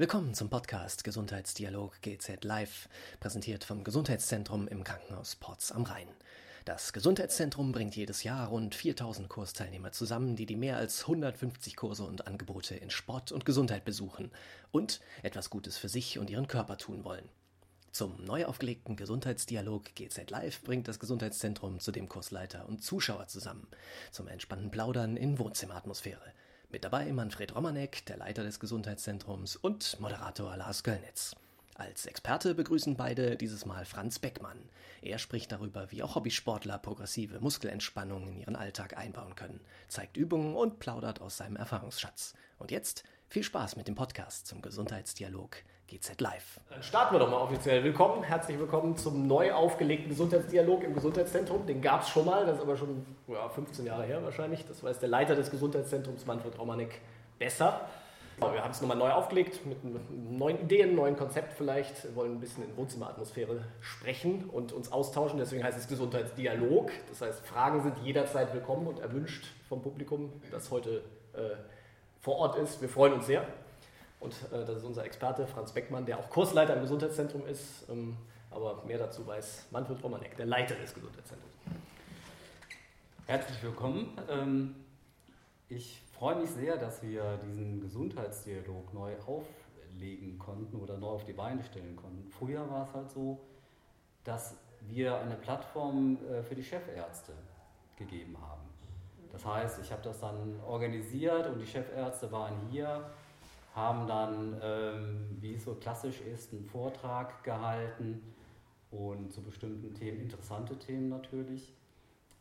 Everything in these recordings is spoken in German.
Willkommen zum Podcast Gesundheitsdialog GZ Live, präsentiert vom Gesundheitszentrum im Krankenhaus Porz am Rhein. Das Gesundheitszentrum bringt jedes Jahr rund 4000 Kursteilnehmer zusammen, die die mehr als 150 Kurse und Angebote in Sport und Gesundheit besuchen und etwas Gutes für sich und ihren Körper tun wollen. Zum neu aufgelegten Gesundheitsdialog GZ Live bringt das Gesundheitszentrum zudem Kursleiter und Zuschauer zusammen zum entspannten Plaudern in Wohnzimmeratmosphäre. Mit dabei Manfred Romanek, der Leiter des Gesundheitszentrums und Moderator Lars Göllnitz. Als Experte begrüßen beide dieses Mal Franz Beckmann. Er spricht darüber, wie auch Hobbysportler progressive Muskelentspannung in ihren Alltag einbauen können, zeigt Übungen und plaudert aus seinem Erfahrungsschatz. Und jetzt viel Spaß mit dem Podcast zum Gesundheitsdialog GZ Live. Dann starten wir doch mal offiziell. Willkommen, herzlich willkommen zum neu aufgelegten Gesundheitsdialog im Gesundheitszentrum. Den gab es schon mal, das ist aber schon ja, 15 Jahre her wahrscheinlich. Das weiß der Leiter des Gesundheitszentrums, Manfred Romanek, besser. Wir haben es nochmal neu aufgelegt mit neuen Ideen, neuen Konzept vielleicht. Wir wollen ein bisschen in Wohnzimmeratmosphäre sprechen und uns austauschen. Deswegen heißt es Gesundheitsdialog. Das heißt, Fragen sind jederzeit willkommen und erwünscht vom Publikum, das heute äh, vor Ort ist. Wir freuen uns sehr. Und äh, das ist unser Experte Franz Beckmann, der auch Kursleiter im Gesundheitszentrum ist. Ähm, aber mehr dazu weiß Manfred Romanek, der Leiter des Gesundheitszentrums. Herzlich willkommen. Ähm, ich freue mich sehr, dass wir diesen Gesundheitsdialog neu auflegen konnten oder neu auf die Beine stellen konnten. Früher war es halt so, dass wir eine Plattform äh, für die Chefärzte gegeben haben. Das heißt, ich habe das dann organisiert und die Chefärzte waren hier haben dann, ähm, wie es so klassisch ist, einen Vortrag gehalten und zu bestimmten Themen, interessante Themen natürlich.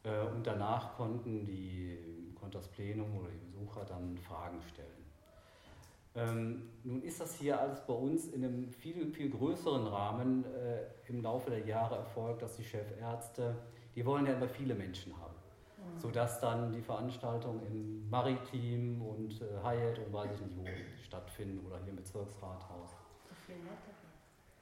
Äh, und danach konnten die, konnte das Plenum oder die Besucher dann Fragen stellen. Ähm, nun ist das hier alles bei uns in einem viel, viel größeren Rahmen äh, im Laufe der Jahre erfolgt, dass die Chefärzte, die wollen ja immer viele Menschen haben sodass dann die Veranstaltungen im Maritim und äh, Hyatt und weiß ich nicht wo stattfinden oder hier im Bezirksrathaus.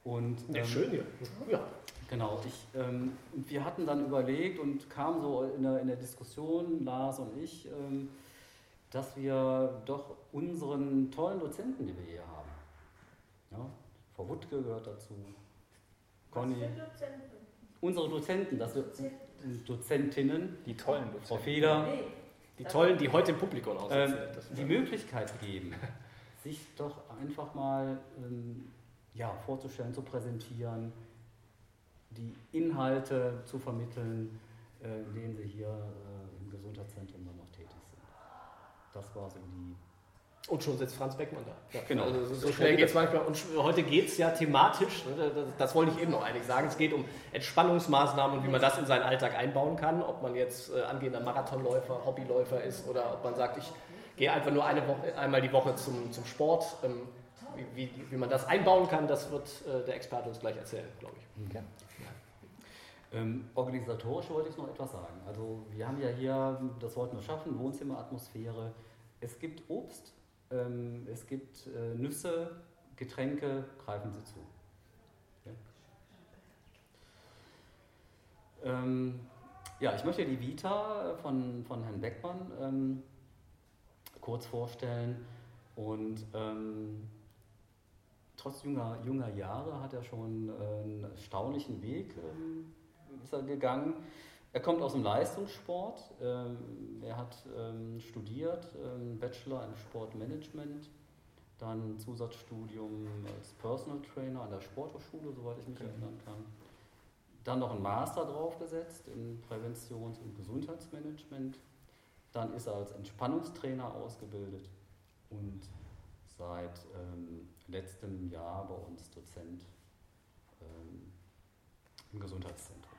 Und, ähm, ja, schön hier. Ja. Genau, ich, ähm, wir hatten dann überlegt und kamen so in der, in der Diskussion, Lars und ich, ähm, dass wir doch unseren tollen Dozenten, die wir hier haben, ja, Frau Wuttke gehört dazu, Conny, unsere Dozenten, das, Dozentinnen, die tollen Dozenten. Frau Feder, die tollen, die heute im Publikum aussitzen, ähm, die Möglichkeit geben, sich doch einfach mal ähm, ja, vorzustellen, zu präsentieren, die Inhalte zu vermitteln, äh, in denen sie hier äh, im Gesundheitszentrum dann noch tätig sind. Das war so die und schon sitzt Franz Beckmann da. Ja, genau. Also so schnell geht es manchmal. Und heute geht es ja thematisch, ne, das, das, wollte ich eben noch eigentlich sagen, es geht um Entspannungsmaßnahmen und wie man das in seinen Alltag einbauen kann. Ob man jetzt äh, angehender Marathonläufer, Hobbyläufer ist oder ob man sagt, ich gehe einfach nur eine Woche, einmal die Woche zum, zum Sport. Ähm, wie, wie, wie, man das einbauen kann, das wird äh, der Experte uns gleich erzählen, glaube ich. Ja. Ähm, organisatorisch wollte ich noch etwas sagen. Also wir haben ja hier, das wollten wir schaffen, Wohnzimmeratmosphäre. Es gibt Obst, ähm, es gibt äh, Nüsse, Getränke, greifen Sie zu. Ja. Ähm, ja, ich möchte die Vita von, von Herrn Beckmann ähm, kurz vorstellen. Und ähm, trotz junger, junger Jahre hat er schon äh, einen erstaunlichen Weg ähm, ist er gegangen. Er kommt aus dem Leistungssport. Ähm, er hat ähm, studiert, ähm, Bachelor in Sportmanagement, dann Zusatzstudium als Personal Trainer an der Sporthochschule, soweit ich mich okay. erinnern kann. Dann noch ein Master draufgesetzt in Präventions- und Gesundheitsmanagement. Dann ist er als Entspannungstrainer ausgebildet und seit ähm, letztem Jahr bei uns Dozent ähm, im Gesundheitszentrum.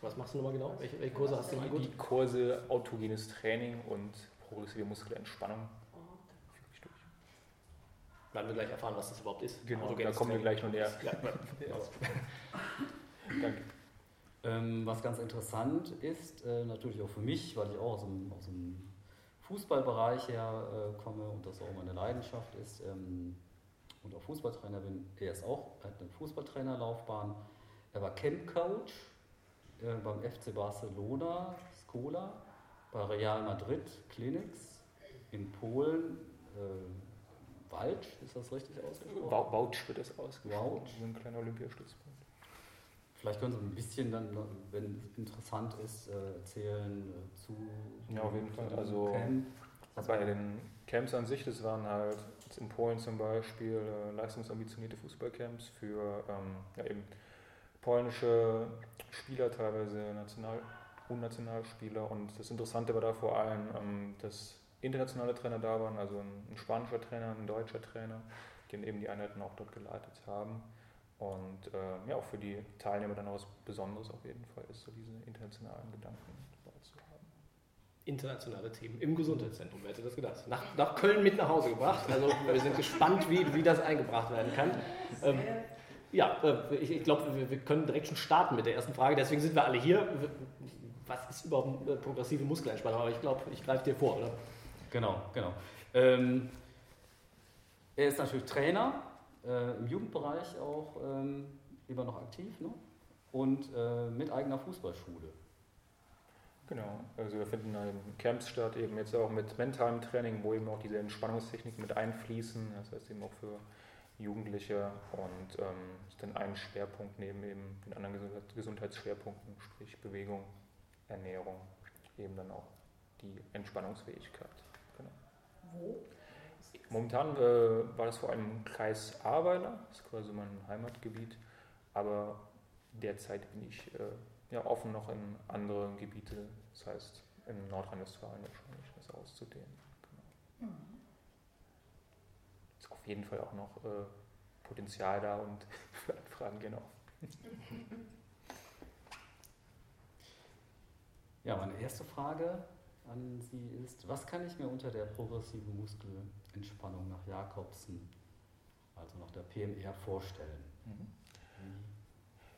Was machst du nochmal genau? Welche, welche Kurse hast du denn Die Kurse autogenes Training und progressive Muskelentspannung. Werden wir gleich erfahren, was das überhaupt ist. Genau, da kommen wir gleich noch näher. Ja. Danke. Ähm, was ganz interessant ist, äh, natürlich auch für mich, weil ich auch aus dem, aus dem Fußballbereich her äh, komme und das auch meine Leidenschaft ist ähm, und auch Fußballtrainer bin. Er ist auch, er hat eine Fußballtrainerlaufbahn. Er war Campcoach äh, beim FC Barcelona, Skola, bei Real Madrid, Clinics, in Polen, äh, Walch, ist das richtig ausgesprochen? Wouch wird es ausgesprochen. So ein kleiner Olympiastützpunkt. Vielleicht können Sie ein bisschen dann, wenn es interessant ist, äh, erzählen äh, zu. Ja, auf jeden Fall. Also- Camp. Bei den Camps an sich, das waren halt in Polen zum Beispiel äh, leistungsambitionierte Fußballcamps für ähm, ja, eben polnische Spieler, teilweise National- und Nationalspieler. Und das Interessante war da vor allem, ähm, dass internationale Trainer da waren, also ein, ein spanischer Trainer, ein deutscher Trainer, die dann eben die Einheiten auch dort geleitet haben. Und äh, ja, auch für die Teilnehmer dann auch was Besonderes auf jeden Fall ist, so diese internationalen Gedanken dabei zu haben. Internationale Themen im Gesundheitszentrum, wer hätte das gedacht? Nach, nach Köln mit nach Hause gebracht. Also wir sind gespannt, wie, wie das eingebracht werden kann. Ähm, ja, äh, ich, ich glaube, wir, wir können direkt schon starten mit der ersten Frage. Deswegen sind wir alle hier. Was ist überhaupt eine progressive Muskelentspannung? Aber ich glaube, ich greife dir vor, oder? Genau, genau. Ähm, er ist natürlich Trainer, äh, im Jugendbereich auch ähm, immer noch aktiv ne? und äh, mit eigener Fußballschule. Genau, also wir finden Camps statt, eben jetzt auch mit mentalem Training, wo eben auch diese Entspannungstechniken mit einfließen, das heißt eben auch für Jugendliche und ähm, ist dann ein Schwerpunkt neben eben den anderen Gesundheit- Gesundheitsschwerpunkten, sprich Bewegung, Ernährung, eben dann auch die Entspannungsfähigkeit. Genau. Wo? Momentan äh, war das vor allem im Kreis Ahrweiler, das ist quasi mein Heimatgebiet, aber derzeit bin ich äh, ja, offen noch in andere Gebiete, das heißt in Nordrhein-Westfalen wahrscheinlich das auszudehnen. Genau. Ist auf jeden Fall auch noch äh, Potenzial da und für Anfragen genau. Ja, meine erste Frage an Sie ist, was kann ich mir unter der progressiven Muskelentspannung nach Jakobsen, also nach der PMR, vorstellen? Mhm.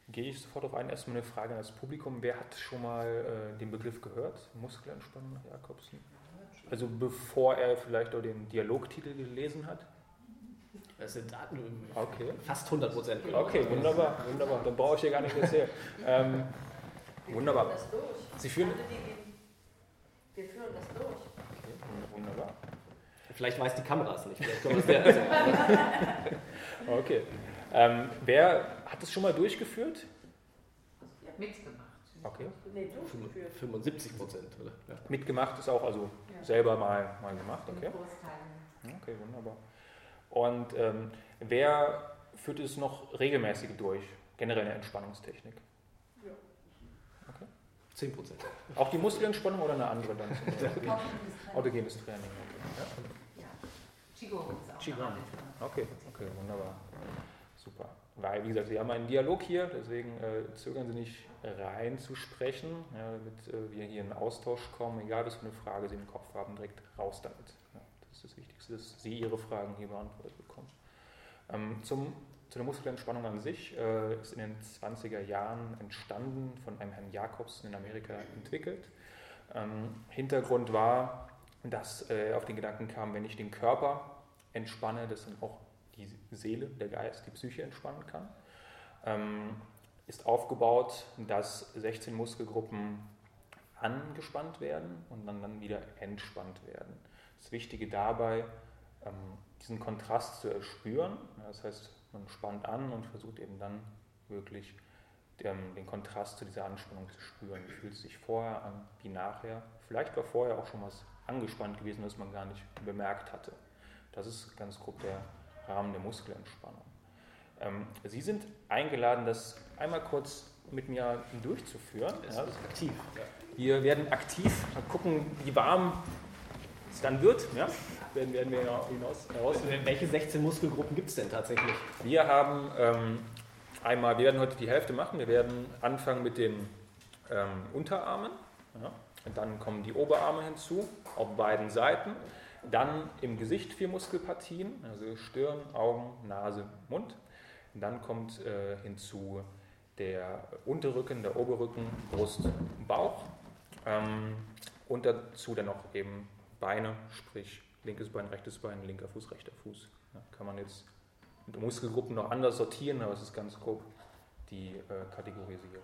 Gehe ich sofort auf ein, erstmal eine Frage an das Publikum. Wer hat schon mal äh, den Begriff gehört? Muskelentspannung nach Jakobsen? Also bevor er vielleicht auch den Dialogtitel gelesen hat? Das sind Daten, Okay. fast 100 Prozent. Okay, wunderbar, wunderbar. Dann brauche ich hier gar nicht erzählen. Ähm, Wir Wunderbar. Führen das durch. Sie führen- Wir führen das durch. okay, wunderbar. Vielleicht weiß die Kamera es nicht. Vielleicht können wir es dir erzählen. Okay. Ähm, wer hat es schon mal durchgeführt? Ich habe mitgemacht. Okay. Nee, durchgeführt. 75 Prozent, oder? Ja. Mitgemacht ist auch also Ja. selber mal, mal gemacht. Okay. Großteilen. Okay, wunderbar. Und ähm, wer führt es noch regelmäßig durch? Generell eine Entspannungstechnik. 10 Prozent. Auch die Muskelentspannung oder eine andere dann? Autogenes Training. Okay. Ja. Qigong ist auch Qigong. Okay, okay, wunderbar. Super. Weil, wie gesagt, wir haben einen Dialog hier, deswegen äh, zögern Sie nicht reinzusprechen, ja, damit äh, wir hier in Austausch kommen, egal was für eine Frage Sie im Kopf haben, direkt raus damit. Ja, das ist das Wichtigste, dass Sie Ihre Fragen hier beantwortet bekommen. Ähm, zum, zu der Muskelentspannung an sich äh, ist in den 20er Jahren entstanden, von einem Herrn Jakobsen in Amerika entwickelt. Ähm, Hintergrund war, dass äh, auf den Gedanken kam, wenn ich den Körper entspanne, dass dann auch die Seele, der Geist, die Psyche entspannen kann. Ähm, ist aufgebaut, dass 16 Muskelgruppen angespannt werden und dann, dann wieder entspannt werden. Das Wichtige dabei, ähm, diesen Kontrast zu erspüren. Das heißt, man spannt an und versucht eben dann wirklich den, den Kontrast zu dieser Anspannung zu spüren. Wie fühlt es sich vorher an, wie nachher? Vielleicht war vorher auch schon was angespannt gewesen, was man gar nicht bemerkt hatte. Das ist ganz grob der Rahmen der Muskelentspannung. Ähm, Sie sind eingeladen, das einmal kurz mit mir durchzuführen. Das Ja, ist aktiv. Wir werden aktiv gucken, wie warm es dann wird. Ja? Werden, werden wir hinaus, heraus. Welche 16 Muskelgruppen gibt es denn tatsächlich? Wir haben ähm, einmal, wir werden heute die Hälfte machen. Wir werden anfangen mit den ähm, Unterarmen. Ja? Und dann kommen die Oberarme hinzu, auf beiden Seiten. Dann im Gesicht vier Muskelpartien, also Stirn, Augen, Nase, Mund. Und dann kommt äh, hinzu der Unterrücken, der Oberrücken, Brust, Bauch. Ähm, und dazu dann noch eben Beine, sprich linkes Bein, rechtes Bein, linker Fuß, rechter Fuß. Ja, kann man jetzt mit Muskelgruppen noch anders sortieren, aber es ist ganz grob die äh, Kategorisierung.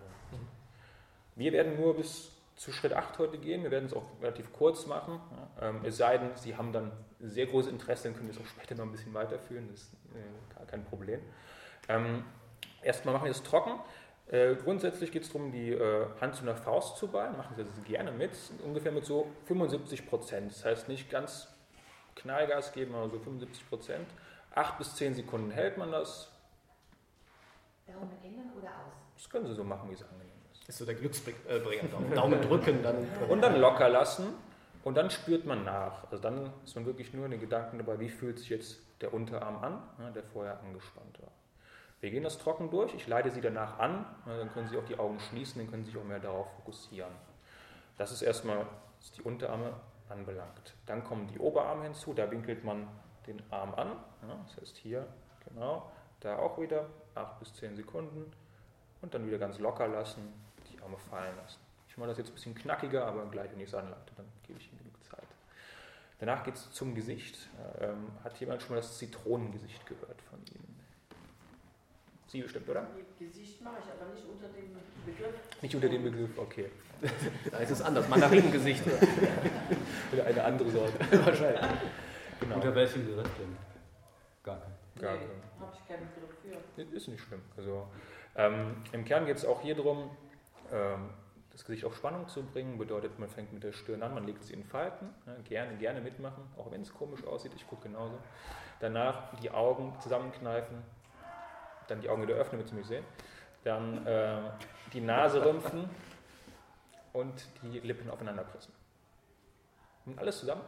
Wir werden nur bis zu Schritt 8 heute gehen. Wir werden es auch relativ kurz machen. Ja. Ähm, es sei denn, Sie haben dann sehr großes Interesse, dann können wir es auch später noch ein bisschen weiterführen. Das ist äh, gar kein Problem. Ähm, erstmal machen wir es trocken. Äh, grundsätzlich geht es darum, die äh, Hand zu einer Faust zu ballen. Machen Sie das gerne mit, ungefähr mit so 75 Prozent. Das heißt nicht ganz Knallgas geben, aber so 75 Prozent. 8 bis 10 Sekunden hält man das. Daumen innen oder aus? Das können Sie so machen, wie es angenehm ist. Das ist so der Glücksbringer. Daumen, Daumen drücken, dann. Und dann locker lassen und dann spürt man nach. Also dann ist man wirklich nur in den Gedanken dabei, wie fühlt sich jetzt der Unterarm an, ne, der vorher angespannt war. Wir gehen das trocken durch, ich leite Sie danach an, dann können Sie auch die Augen schließen, dann können Sie sich auch mehr darauf fokussieren. Das ist erstmal, was die Unterarme anbelangt. Dann kommen die Oberarme hinzu, da winkelt man den Arm an, das heißt hier, genau, da auch wieder 8 bis 10 Sekunden und dann wieder ganz locker lassen, die Arme fallen lassen. Ich mache das jetzt ein bisschen knackiger, aber gleich, wenn ich es anleite, dann gebe ich Ihnen genug Zeit. Danach geht es zum Gesicht. Ähm, hat jemand schon mal das Zitronengesicht gehört von Ihnen? Sie bestimmt, oder? Gesicht mache ich, aber nicht unter dem Begriff. Nicht unter dem Begriff, okay. Da ist es anders. Mandarinengesicht. Oder eine andere Sorte. Wahrscheinlich. Genau. Unter welchem Begriff denn? Gar kein. Gar nee, kein. habe ich keinen Begriff für. Ist nicht schlimm. Also, ähm, Im Kern geht es auch hier darum, ähm, das Gesicht auf Spannung zu bringen. Bedeutet, man fängt mit der Stirn an, man legt sie in Falten. Ja, gerne, gerne mitmachen, auch wenn es komisch aussieht. Ich gucke genauso. Danach die Augen zusammenkneifen, dann die Augen wieder öffnen, damit Sie mich sehen. Dann äh, die Nase rümpfen und die Lippen aufeinander pressen. Und alles zusammen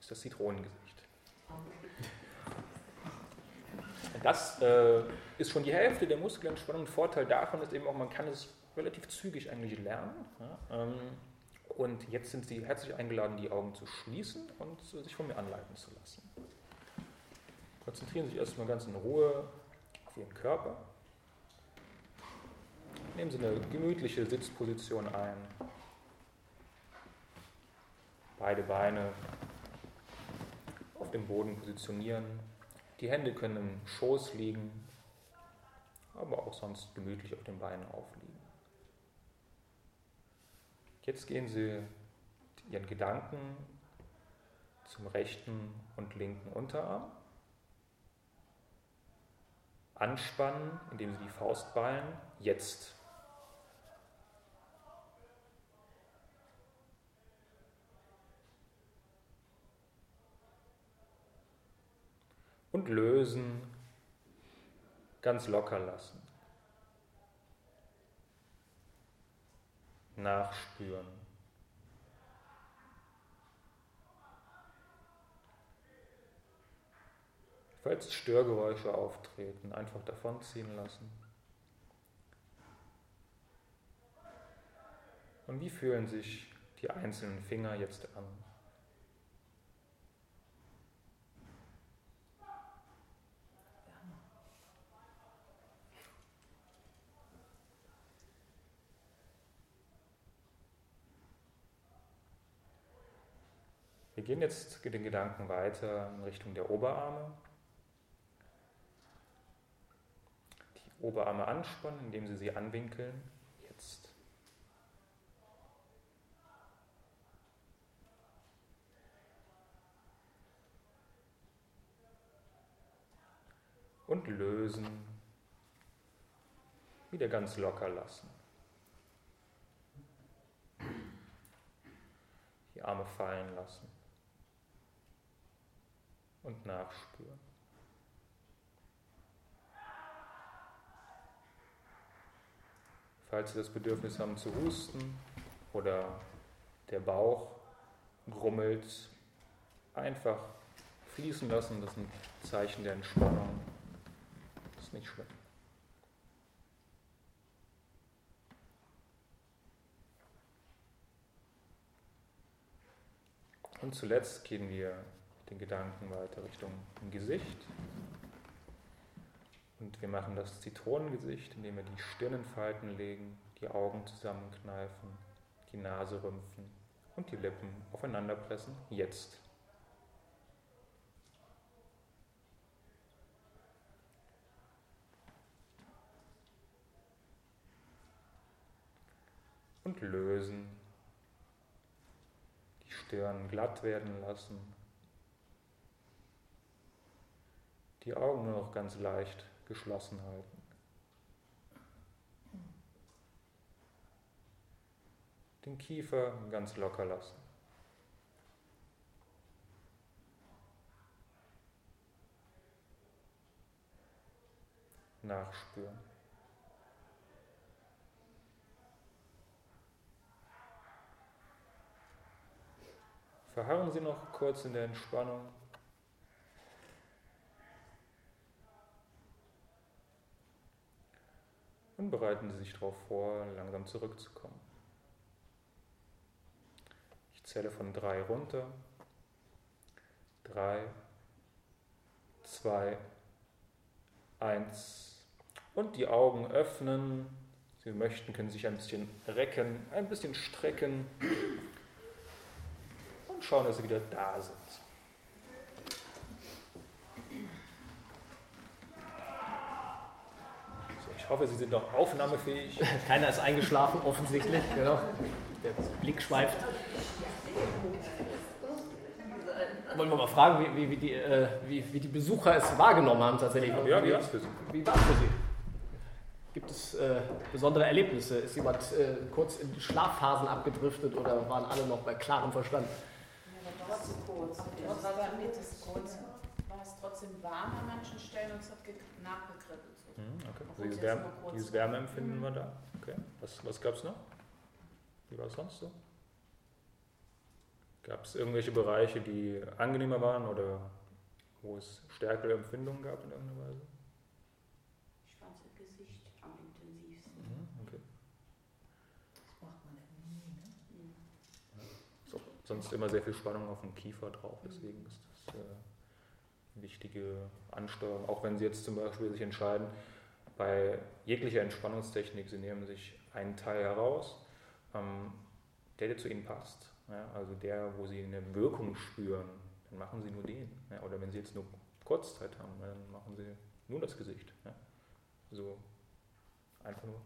ist das Zitronengesicht. Das äh, ist schon die Hälfte der Muskelentspannung. Vorteil davon ist eben auch, man kann es relativ zügig eigentlich lernen. Ja, ähm, und jetzt sind Sie herzlich eingeladen, die Augen zu schließen und sich von mir anleiten zu lassen. Konzentrieren Sie sich erstmal ganz in Ruhe Ihren Körper. Nehmen Sie eine gemütliche Sitzposition ein. Beide Beine auf dem Boden positionieren. Die Hände können im Schoß liegen, aber auch sonst gemütlich auf den Beinen aufliegen. Jetzt gehen Sie Ihren Gedanken zum rechten und linken Unterarm. Anspannen, indem Sie die Faust ballen. Jetzt. Und lösen, ganz locker lassen. Nachspüren. Falls Störgeräusche auftreten, einfach davonziehen lassen. Und wie fühlen sich die einzelnen Finger jetzt an? Wir gehen jetzt den Gedanken weiter in Richtung der Oberarme. Die Oberarme anspannen, indem Sie sie anwinkeln. Jetzt. Und lösen. Wieder ganz locker lassen. Die Arme fallen lassen und nachspüren. Falls Sie das Bedürfnis haben zu husten oder der Bauch grummelt, einfach fließen lassen, das ist ein Zeichen der Entspannung. Das ist nicht schlimm. Und zuletzt gehen wir den Gedanken weiter Richtung Gesicht. Und wir machen das Zitronengesicht, indem wir die Stirn in Falten legen, die Augen zusammenkneifen, die Nase rümpfen und die Lippen aufeinander pressen. Jetzt. Und lösen. Die Stirn glatt werden lassen. Die Augen nur noch ganz leicht geschlossen halten. Den Kiefer ganz locker lassen. Nachspüren. Verharren Sie noch kurz in der Entspannung. Und bereiten Sie sich darauf vor, langsam zurückzukommen. Ich zähle von drei runter. Drei, zwei, eins. Und die Augen öffnen. Sie möchten, können sich ein bisschen recken, ein bisschen strecken und schauen, dass Sie wieder da sind. So, ich hoffe, Sie sind noch aufnahmefähig. Keiner ist eingeschlafen, offensichtlich. Genau. Der Blick schweift. Wollen wir mal fragen, wie, wie, wie, die, äh, wie, wie die Besucher es wahrgenommen haben tatsächlich. Ja, wie war es für Sie? Wie war es für Sie? Gibt es äh, besondere Erlebnisse? Ist jemand äh, kurz in Schlafphasen abgedriftet oder waren alle noch bei klarem Verstand? Ja, aber zu kurz. War. War es trotzdem warm an manchen Stellen und es hat ge- nachgekribbelt. So. Hm, Okay. Obwohl Dieses, es jetzt Wärme, dieses. Wärmeempfinden war da. Okay. Was, was gab es noch? Wie war es sonst so? Gab es irgendwelche Bereiche, die angenehmer waren oder wo es stärkere Empfindungen gab in irgendeiner Weise? Das Gesicht am intensivsten. Mhm, Okay. Das macht man irgendwie nie, ne? So, sonst immer sehr viel Spannung auf dem Kiefer drauf, deswegen ist das äh, eine wichtige Ansteuerung. Auch wenn Sie jetzt zum Beispiel sich entscheiden, bei jeglicher Entspannungstechnik, Sie nehmen sich einen Teil heraus, ähm, der, der zu Ihnen passt. Ja, also der, wo Sie eine Wirkung spüren, dann machen Sie nur den. Ja, oder wenn Sie jetzt nur Kurzzeit haben, dann machen Sie nur das Gesicht. Ja. So einfach nur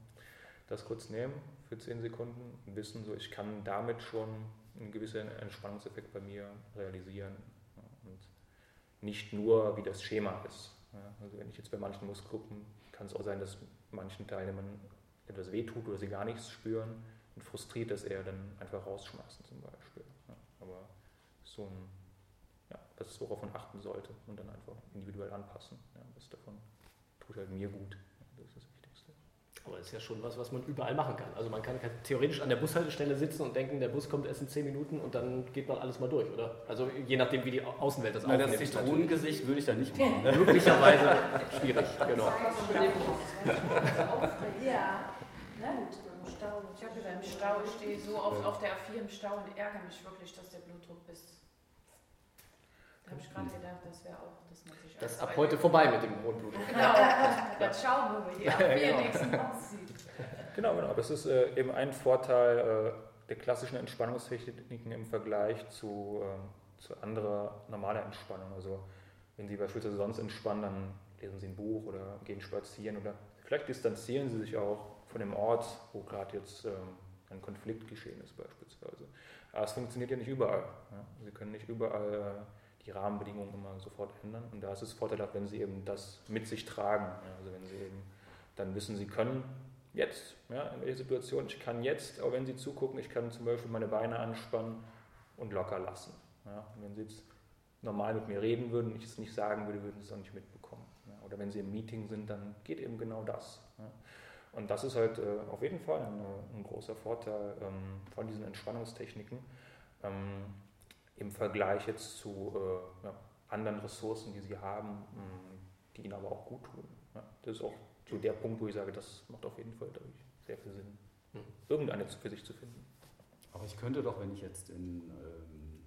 das kurz nehmen für 10 Sekunden und wissen, so ich kann damit schon einen gewissen Entspannungseffekt bei mir realisieren. Und nicht nur, wie das Schema ist. Also wenn ich jetzt bei manchen Muskelgruppen, kann es auch sein, dass manchen Teilnehmern etwas wehtut oder sie gar nichts spüren und frustriert das eher dann einfach rausschmeißen zum Beispiel. Ja, aber so ein, ja, das ist, worauf man achten sollte und dann einfach individuell anpassen. Ja, was davon tut halt mir gut. Ja, das ist das Wichtigste. Aber das ist ja schon was, was man überall machen kann. Also man kann, theoretisch an der Bushaltestelle sitzen und denken, der Bus kommt erst in 10 Minuten und dann geht man alles mal durch, oder? Also je nachdem, wie die Au- Außenwelt das das aufnimmt. natürlich. Zitronengesicht würde ich da nicht machen. Ne? Möglicherweise schwierig, genau. Ja, na gut, im Stau. Ich habe wieder im Stau, ich stehe so oft auf der A4 im Stau und ärgere mich wirklich, dass der Blutdruck bis. Da habe ich gerade gedacht, das wäre auch, dass man sich. Das ist ab heute vorbei mit dem Blutdruck. Genau, dann schauen wir, wie A4 genau. nächsten aussieht. Genau, genau. Das ist äh, eben ein Vorteil äh, der klassischen Entspannungstechniken im Vergleich zu, ähm, zu anderer normaler Entspannung. Also wenn Sie beispielsweise sonst entspannen, dann lesen Sie ein Buch oder gehen spazieren oder vielleicht distanzieren Sie sich auch von dem Ort, wo gerade jetzt ähm, ein Konflikt geschehen ist beispielsweise. Aber es funktioniert ja nicht überall. Ja? Sie können nicht überall äh, die Rahmenbedingungen immer sofort ändern. Und da ist es vorteilhaft, wenn Sie eben das mit sich tragen. Ja? Also wenn Sie eben dann wissen, Sie können jetzt, ja, in welcher Situation, ich kann jetzt, auch wenn Sie zugucken, ich kann zum Beispiel meine Beine anspannen und locker lassen. Ja. Und wenn Sie jetzt normal mit mir reden würden, ich es nicht sagen würde, würden Sie es auch nicht mitbekommen. Ja. Oder wenn Sie im Meeting sind, dann geht eben genau das. Ja. Und das ist halt äh, auf jeden Fall ein, ein großer Vorteil ähm, von diesen Entspannungstechniken ähm, im Vergleich jetzt zu äh, ja, anderen Ressourcen, die Sie haben, mh, die Ihnen aber auch gut tun. Ja. Das ist auch so der Punkt, wo ich sage, das macht auf jeden Fall dadurch sehr viel Sinn, Mhm. irgendeine für sich zu finden. Aber ich könnte doch, wenn ich jetzt in, ähm,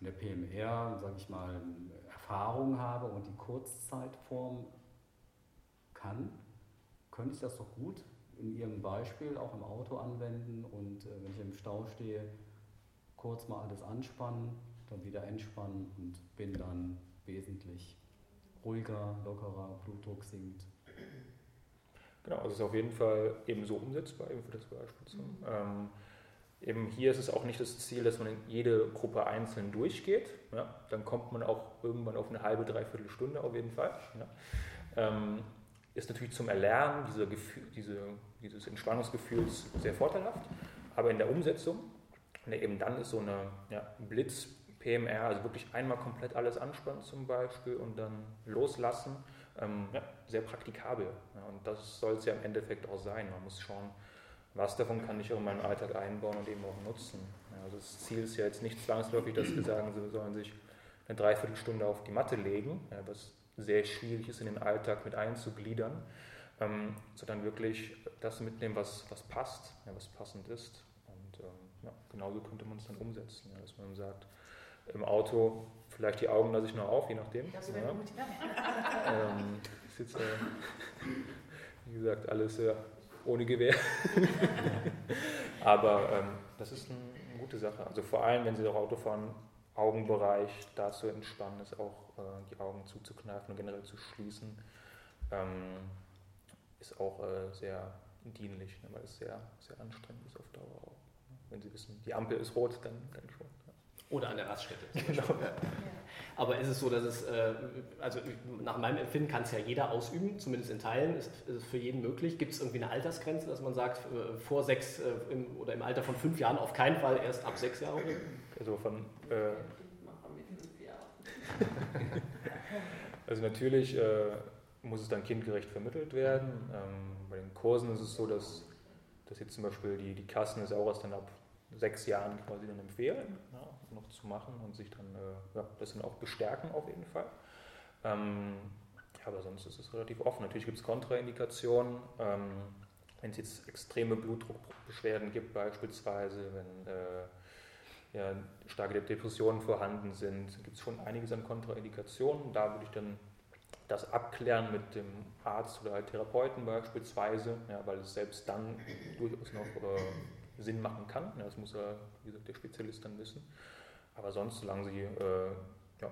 in der PMR, sage ich mal, Erfahrung habe und die Kurzzeitform kann, könnte ich das doch gut in Ihrem Beispiel auch im Auto anwenden und äh, wenn ich im Stau stehe, kurz mal alles anspannen, dann wieder entspannen und bin dann wesentlich ruhiger, lockerer, Blutdruck sinkt. Genau, also es ist auf jeden Fall eben so umsetzbar, eben für das Beispiel. So. Ähm, Eben hier ist es auch nicht das Ziel, dass man in jede Gruppe einzeln durchgeht. Ja, dann kommt man auch irgendwann auf eine halbe, dreiviertel Stunde auf jeden Fall. Ja. Ähm, ist natürlich zum Erlernen dieser Gefühl, diese, dieses Entspannungsgefühls sehr vorteilhaft, aber in der Umsetzung, ne, eben dann ist so eine ja, Blitz-PMR, also wirklich einmal komplett alles anspannen zum Beispiel und dann loslassen, ähm, ja, sehr praktikabel. Ja, und das soll es ja im Endeffekt auch sein. Man muss schauen, was davon kann ich auch in meinen Alltag einbauen und eben auch nutzen. Also das Ziel ist ja jetzt nicht zwangsläufig, dass wir sagen, sie sollen sich eine Dreiviertelstunde auf die Matte legen, was sehr schwierig ist in den Alltag mit einzugliedern, ähm, sondern wirklich das mitnehmen, was, was passt, was passend ist. Ja, genauso könnte man es dann umsetzen, ja, dass man sagt, im Auto vielleicht die Augen lasse ich noch auf, je nachdem. Das wäre gut, ja. Ähm, ist jetzt, äh, wie gesagt, alles äh, ohne Gewehr. Aber ähm, das ist ein, eine gute Sache. Also vor allem, wenn Sie auch Auto fahren, Augenbereich da zu entspannen, ist auch äh, die Augen zuzukneifen und generell zu schließen, ähm, ist auch äh, sehr dienlich, ne, weil es sehr, sehr anstrengend ist auf Dauer auch. Wenn Sie wissen, die Ampel ist rot, dann, dann schon. Ja. Oder an der Raststätte. Genau. Ja. Aber ist es so, dass es, äh, also nach meinem Empfinden kann es ja jeder ausüben, zumindest in Teilen, ist, ist es für jeden möglich. Gibt es irgendwie eine Altersgrenze, dass man sagt, äh, vor sechs äh, im, oder im Alter von fünf Jahren auf keinen Fall, erst ab sechs Jahren? Also von äh, Also natürlich äh, muss es dann kindgerecht vermittelt werden. Ähm, bei den Kursen ist es so, dass, dass jetzt zum Beispiel die, die Kassen es auch erst dann ab sechs Jahren quasi dann empfehlen, ja, noch zu machen und sich dann äh, ja, das dann auch bestärken auf jeden Fall. Ähm, aber sonst ist es relativ offen. Natürlich gibt es Kontraindikationen. Ähm, wenn es jetzt extreme Blutdruckbeschwerden gibt, beispielsweise, wenn äh, ja, starke Depressionen vorhanden sind, gibt es schon einiges an Kontraindikationen. Da würde ich dann das abklären mit dem Arzt oder Therapeuten beispielsweise, ja, weil es selbst dann durchaus noch äh, Sinn machen kann. Ja, das muss ja, wie gesagt, der Spezialist dann wissen. Aber sonst, solange Sie äh, ja,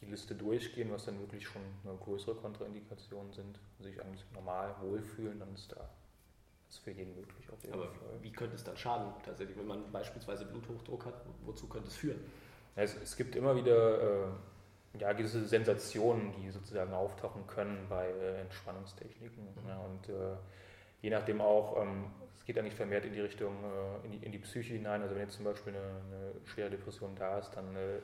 die Liste durchgehen, was dann wirklich schon eine größere Kontraindikationen sind, sich eigentlich normal wohlfühlen, dann ist da das ist für jeden möglich auf jeden Aber Fall. wie könnte es dann schaden, tatsächlich, wenn man beispielsweise Bluthochdruck hat? Wozu könnte es führen? Ja, es, es, gibt immer wieder äh, ja, gewisse Sensationen, die sozusagen auftauchen können bei äh, Entspannungstechniken. Mhm. Ja, und äh, je nachdem auch, ähm, es geht eigentlich vermehrt in die Richtung, äh, in die, in, die, Psyche hinein. Also wenn jetzt zum Beispiel eine, eine schwere Depression da ist, dann äh,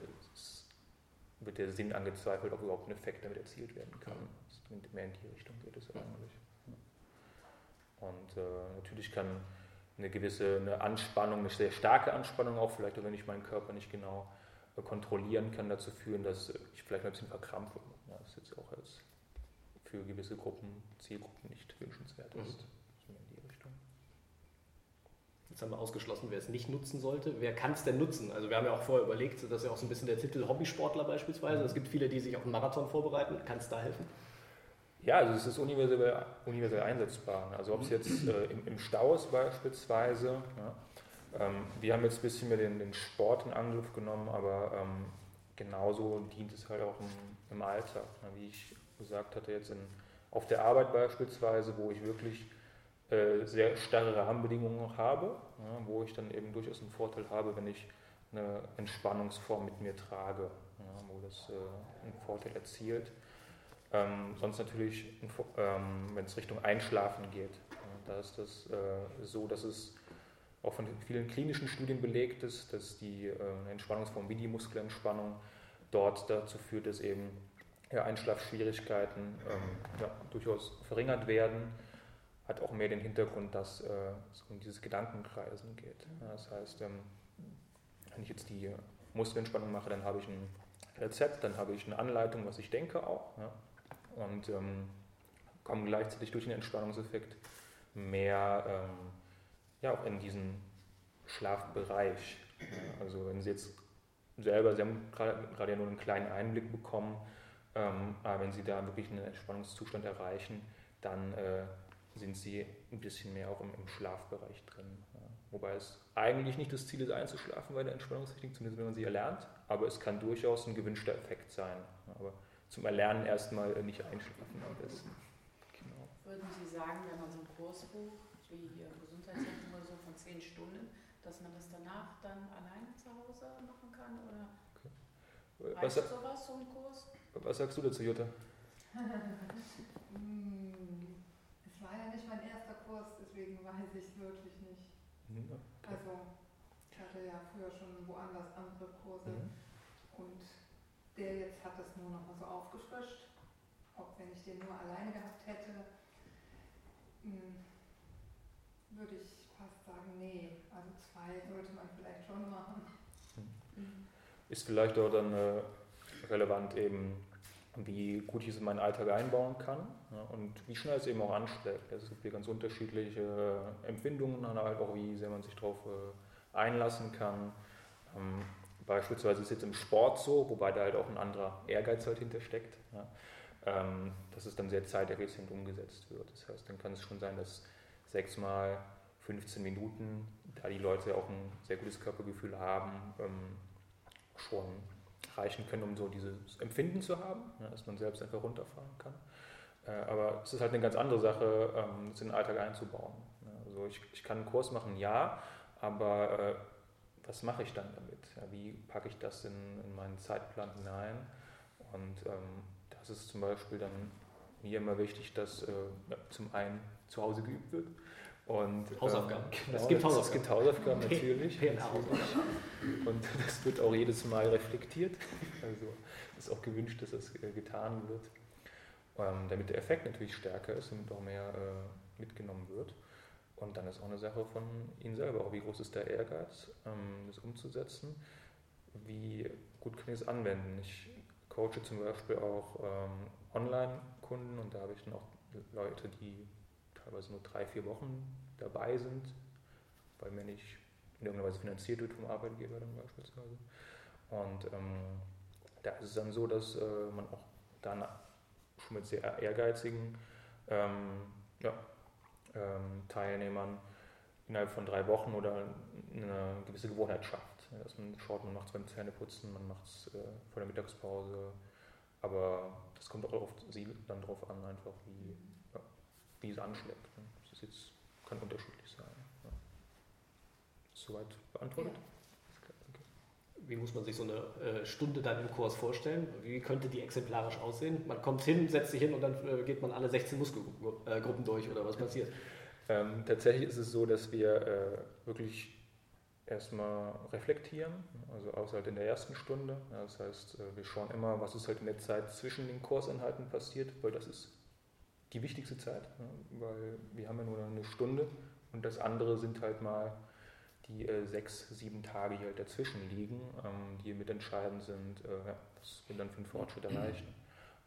wird der Sinn angezweifelt, ob überhaupt ein Effekt damit erzielt werden kann. Mhm. Mehr in die Richtung geht es eigentlich. Und äh, natürlich kann eine gewisse eine Anspannung, eine sehr starke Anspannung auch, vielleicht auch wenn ich meinen Körper nicht genau kontrollieren kann, dazu führen, dass ich vielleicht ein bisschen verkrampfe. Ja, das ist jetzt auch als für gewisse Gruppen, Zielgruppen nicht wünschenswert ist. Mhm. In die Richtung. Jetzt haben wir ausgeschlossen, wer es nicht nutzen sollte. Wer kann es denn nutzen? Also wir haben ja auch vorher überlegt, das ist ja auch so ein bisschen der Titel Hobbysportler beispielsweise. Mhm. Es gibt viele, die sich auf einen Marathon vorbereiten. Kann es da helfen? Ja, also es ist universell, universell einsetzbar. Also ob es jetzt äh, im, im, Stau ist beispielsweise. Ja. Ähm, wir haben jetzt ein bisschen mehr den, den Sport in Angriff genommen, aber ähm, genauso dient es halt auch im, im Alltag. Ne. Wie ich gesagt hatte, jetzt in, auf der Arbeit beispielsweise, wo ich wirklich äh, sehr starre Rahmenbedingungen habe, ja, wo ich dann eben durchaus einen Vorteil habe, wenn ich eine Entspannungsform mit mir trage, ja, wo das äh, einen Vorteil erzielt. Ähm, sonst natürlich, ähm, wenn es Richtung Einschlafen geht, äh, da ist das äh, so, dass es auch von vielen klinischen Studien belegt ist, dass die äh, Entspannungsform wie die Muskelentspannung dort dazu führt, dass eben ja, Einschlafschwierigkeiten ähm, ja, durchaus verringert werden. Hat auch mehr den Hintergrund, dass äh, es um dieses Gedankenkreisen geht. Ja, das heißt, ähm, wenn ich jetzt die Muskelentspannung mache, dann habe ich ein Rezept, dann habe ich eine Anleitung, was ich denke auch. Und ähm, kommen gleichzeitig durch den Entspannungseffekt mehr ähm, ja, auch in diesen Schlafbereich. Also wenn Sie jetzt selber, Sie haben gerade ja nur einen kleinen Einblick bekommen, ähm, aber wenn Sie da wirklich einen Entspannungszustand erreichen, dann äh, sind Sie ein bisschen mehr auch im, im Schlafbereich drin. Ja. Wobei es eigentlich nicht das Ziel ist, einzuschlafen bei der Entspannungstechnik, zumindest wenn man sie erlernt, aber es kann durchaus ein gewünschter Effekt sein. Aber zum Erlernen erstmal nicht einschlafen am besten. Genau. Würden Sie sagen, wenn man so einen Kurs bucht, wie hier im Gesundheitszentrum zehn Stunden, dass man das danach dann alleine zu Hause machen kann? Oder Was, reicht sa- sowas, so ein Kurs? was sagst du dazu, Jutta? Hm, Es war ja nicht mein erster Kurs, deswegen weiß ich es wirklich nicht. Mhm. Also, ich hatte ja früher schon woanders andere Kurse Mhm. und der jetzt hat es nur noch mal so aufgefrischt. Ob wenn ich den nur alleine gehabt hätte, hm, würde ich fast sagen, nee. Also zwei sollte man vielleicht schon machen. Ist vielleicht auch dann äh, relevant eben, wie gut ich es in meinen Alltag einbauen kann ja, und wie schnell es eben auch anschlägt. Also es gibt hier ganz unterschiedliche äh, Empfindungen, dann halt auch wie sehr man sich darauf äh, einlassen kann. Ähm, beispielsweise ist es jetzt im Sport so, wobei da halt auch ein anderer Ehrgeiz halt hintersteckt, ja, ähm, dass es dann sehr zeiteffizient umgesetzt wird. Das heißt, dann kann es schon sein, dass sechs mal 15 Minuten, da die Leute auch ein sehr gutes Körpergefühl haben, ähm, schon reichen können, um so dieses Empfinden zu haben, ja, dass man selbst einfach runterfahren kann. Äh, aber es ist halt eine ganz andere Sache, ähm, das in den Alltag einzubauen. Ja, also ich, ich kann einen Kurs machen, ja, aber äh, was mache ich dann damit? Ja, wie packe ich das in, in meinen Zeitplan hinein? Und ähm, das ist zum Beispiel dann mir immer wichtig, dass äh, zum einen zu Hause geübt wird. Und, Hausaufgaben. Ähm, Es genau, gibt Es Hausaufgaben. gibt Hausaufgaben natürlich. Natürlich. Und das wird auch jedes Mal reflektiert. Also es ist auch gewünscht, dass das äh, getan wird, ähm, damit der Effekt natürlich stärker ist und auch mehr äh, mitgenommen wird. Und dann ist auch eine Sache von Ihnen selber, auch wie groß ist der Ehrgeiz, ähm, das umzusetzen, wie gut kann ich es anwenden. Ich coache zum Beispiel auch Online-Kunden und da habe ich dann auch Leute, die teilweise nur drei, vier Wochen dabei sind, weil mir nicht in irgendeiner Weise finanziert wird vom Arbeitgeber dann beispielsweise. Und ähm, da ist es dann so, dass äh, man auch dann schon mit sehr ehrgeizigen ähm, ja, ähm, Teilnehmern innerhalb von drei Wochen oder eine gewisse Gewohnheit schafft. Dass man schaut, man macht es beim Zähneputzen, man macht es äh, vor der Mittagspause, aber das kommt auch auf sie dann drauf an, einfach wie, wie es anschlägt. ne. Das ist jetzt, kann unterschiedlich sein. Ja. Soweit beantwortet? Wie muss man sich so eine äh, Stunde dann im Kurs vorstellen? Wie könnte die exemplarisch aussehen? Man kommt hin, setzt sich hin und dann äh, geht man alle 16 Muskelgruppen durch oder was passiert? Ähm, tatsächlich ist es so, dass wir äh, wirklich erstmal reflektieren, also außer halt in der ersten Stunde. Ja, das heißt, äh, wir schauen immer, was ist halt in der Zeit zwischen den Kursinhalten passiert, weil das ist die wichtigste Zeit, ja, weil wir haben ja nur eine Stunde und das andere sind halt mal die äh, sechs, sieben Tage, die halt dazwischen liegen, ähm, die mitentscheidend sind, äh, was wir dann für einen Fortschritt erreichen.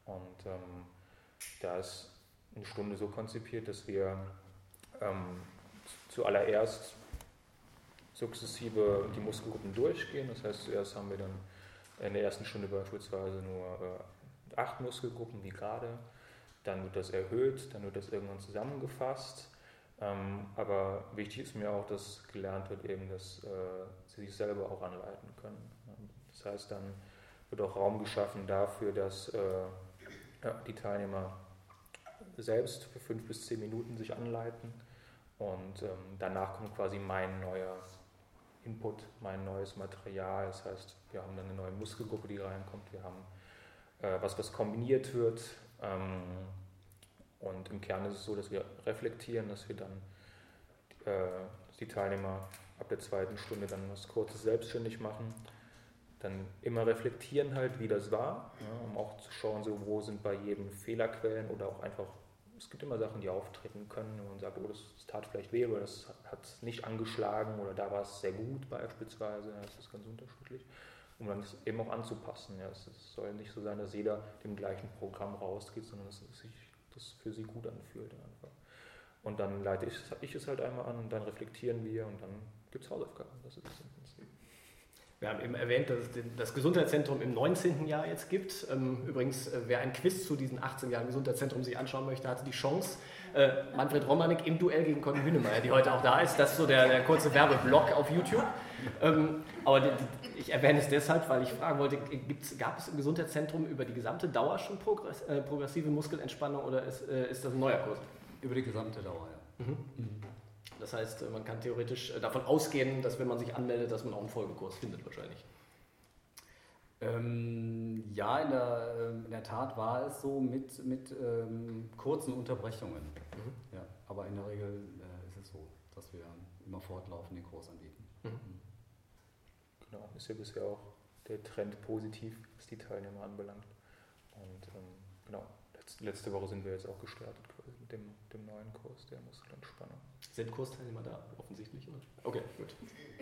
Und ähm, da ist eine Stunde so konzipiert, dass wir ähm, zuallererst sukzessive die Muskelgruppen durchgehen. Das heißt, zuerst haben wir dann in der ersten Stunde beispielsweise nur äh, acht Muskelgruppen wie gerade. Dann wird das erhöht, dann wird das irgendwann zusammengefasst. Ähm, aber wichtig ist mir auch, dass gelernt wird eben, dass äh, sie sich selber auch anleiten können. Das heißt, dann wird auch Raum geschaffen dafür, dass äh, die Teilnehmer selbst für fünf bis zehn Minuten sich anleiten und ähm, danach kommt quasi mein neuer Input, mein neues Material. Das heißt, wir haben dann eine neue Muskelgruppe, die reinkommt, wir haben äh, was, was kombiniert wird. Ähm, und im Kern ist es so, dass wir reflektieren, dass wir dann äh, die Teilnehmer ab der zweiten Stunde dann was Kurzes selbstständig machen. Dann immer reflektieren halt, wie das war, ja, um auch zu schauen, so, wo sind bei jedem Fehlerquellen oder auch einfach, es gibt immer Sachen, die auftreten können, wo man sagt, oh, das, das tat vielleicht weh oder das hat nicht angeschlagen oder da war es sehr gut beispielsweise, das ist ganz unterschiedlich, um dann das eben auch anzupassen. Ja. Es, es soll nicht so sein, dass jeder dem gleichen Programm rausgeht, sondern dass sich das für sie gut anfühlt einfach. Und dann leite ich, ich es halt einmal an, dann reflektieren wir und dann gibt es Hausaufgaben. Das ist im Prinzip. Wir haben eben erwähnt, dass es das Gesundheitszentrum im 19. Jahr jetzt gibt. Ähm, Übrigens, äh, wer ein Quiz zu diesen 18 Jahren Gesundheitszentrum sich anschauen möchte, hatte die Chance. Äh, Manfred Romanek im Duell gegen Conny Hünemeyer, die heute auch da ist. Das ist so der, der kurze Werbeblock auf YouTube. Ähm, Aber die, die, ich erwähne es deshalb, weil ich fragen wollte, gab es im Gesundheitszentrum über die gesamte Dauer schon progress, äh, progressive Muskelentspannung oder ist, äh, ist das ein neuer Kurs? Über die gesamte Dauer, ja. Mhm. Das heißt, man kann theoretisch äh, davon ausgehen, dass wenn man sich anmeldet, dass man auch einen Folgekurs findet wahrscheinlich. Ähm, ja, in der, ähm, in der Tat war es so mit, mit ähm, kurzen Unterbrechungen. Mhm. Ja, aber in der Regel äh, ist es so, dass wir immer fortlaufend den Kurs anbieten. Genau, ist ja bisher auch der Trend positiv, was die Teilnehmer anbelangt. Und ähm, genau, letzte Woche sind wir jetzt auch gestartet mit dem, dem neuen Kurs der Muskelentspannung. Sind Kursteilnehmer da offensichtlich? Oder? Okay, gut.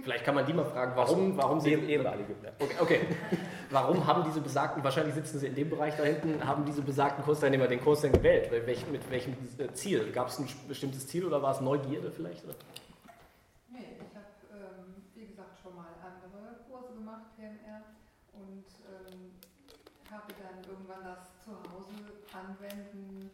Vielleicht kann man die mal fragen, warum, warum sie. Ehemalige. Okay, okay. Warum haben diese besagten, wahrscheinlich sitzen sie in dem Bereich da hinten, haben diese besagten Kursteilnehmer den Kurs denn gewählt? Mit welchem äh, Ziel? Gab es ein bestimmtes Ziel oder war es Neugierde vielleicht? Oder? Nee, ich habe, ähm, wie gesagt, schon mal andere Kurse gemacht, PMR, und ähm, habe dann irgendwann das zu Hause anwenden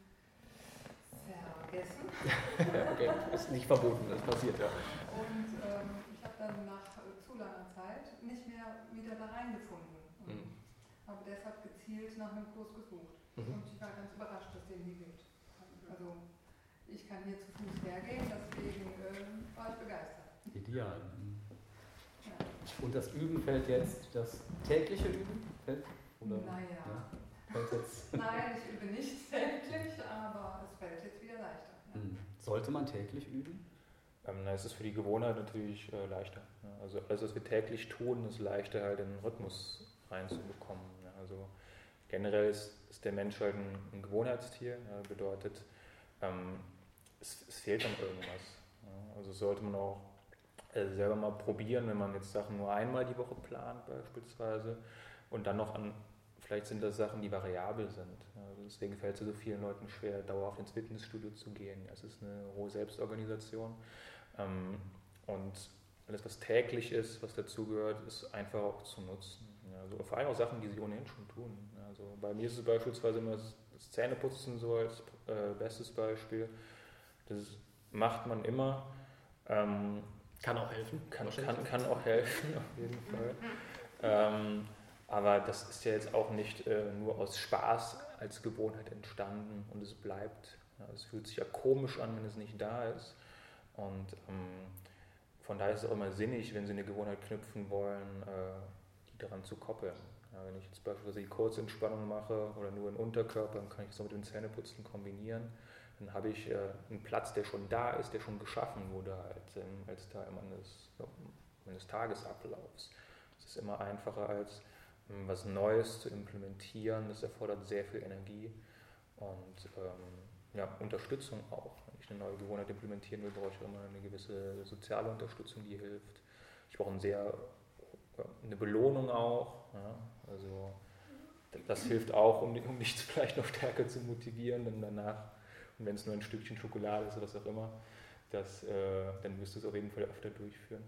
vergessen. okay, ist nicht verboten, das passiert ja. Und ähm, ich habe dann nach zu langer Zeit nicht mehr wieder da reingefunden. Mhm. Habe deshalb gezielt nach einem Kurs gesucht. Mhm. Und ich war ganz überrascht, dass den hier gibt. Also ich kann hier zu Fuß hergehen, deswegen ähm, war ich begeistert. Ideal. Ja. Und das Üben fällt jetzt, das tägliche Üben fällt? Oder? Naja. Ja, fällt jetzt. Nein, ich übe nicht täglich, aber es fällt jetzt wieder leichter. Ja. Hm. Sollte man täglich üben? Ähm, na, es ist für die Gewohnheit natürlich äh, leichter. Ja. Also alles, was wir täglich tun, ist leichter, halt in den Rhythmus reinzubekommen. Ja. Also generell ist, ist, der Mensch halt ein, ein Gewohnheitstier. Ja. Bedeutet, ähm, es, es, fehlt dann irgendwas. Also sollte man auch äh, selber mal probieren, wenn man jetzt Sachen nur einmal die Woche plant beispielsweise und dann noch an Vielleicht sind das Sachen, die variabel sind. Also deswegen fällt es so vielen Leuten schwer, dauerhaft ins Fitnessstudio zu gehen. Es ist eine hohe Selbstorganisation. Ähm, und alles, was täglich ist, was dazugehört, ist einfach auch zu nutzen. Also vor allem auch Sachen, die sie ohnehin schon tun. Also bei mir ist es beispielsweise immer das Zähneputzen so als äh, bestes Beispiel. Das macht man immer. Ähm, kann auch helfen. Kann, kann, kann auch helfen, auf jeden Fall. Aber das ist ja jetzt auch nicht äh, nur aus Spaß als Gewohnheit entstanden und es bleibt. Ja, es fühlt sich ja komisch an, wenn es nicht da ist. Und ähm, von daher ist es auch immer sinnig, wenn Sie eine Gewohnheit knüpfen wollen, äh, die daran zu koppeln. Ja, wenn ich jetzt beispielsweise die Kurzentspannung mache oder nur im Unterkörper, dann kann ich das mit dem Zähneputzen kombinieren. Dann habe ich äh, einen Platz, der schon da ist, der schon geschaffen wurde halt, ähm, als Teil meines, meines Tagesablaufs. Es ist immer einfacher als was Neues zu implementieren, das erfordert sehr viel Energie und ähm, ja, Unterstützung auch. Wenn ich eine neue Gewohnheit implementieren will, brauche ich immer eine gewisse soziale Unterstützung, die hilft. Ich brauche ein sehr, eine Belohnung auch. Ja, also das hilft auch, um, um dich vielleicht noch stärker zu motivieren, dann danach, und wenn es nur ein Stückchen Schokolade ist oder was auch immer, das, äh, dann wirst du es auf jeden Fall öfter durchführen.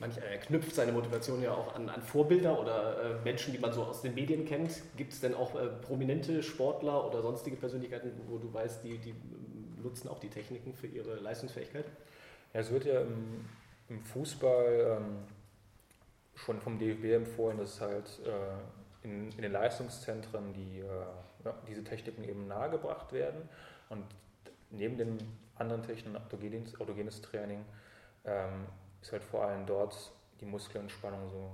Manch er knüpft seine Motivation ja auch an, an Vorbilder oder äh, Menschen, die man so aus den Medien kennt. Gibt es denn auch äh, prominente Sportler oder sonstige Persönlichkeiten, wo du weißt, die, die nutzen auch die Techniken für ihre Leistungsfähigkeit? Ja, es wird ja im, im Fußball ähm, schon vom DFB empfohlen, dass halt äh, in, in, den Leistungszentren die, äh, ja, diese Techniken eben nahegebracht werden. Und neben den anderen Techniken, autogenes, autogenes Training, ähm, ist halt vor allem dort die Muskelentspannung so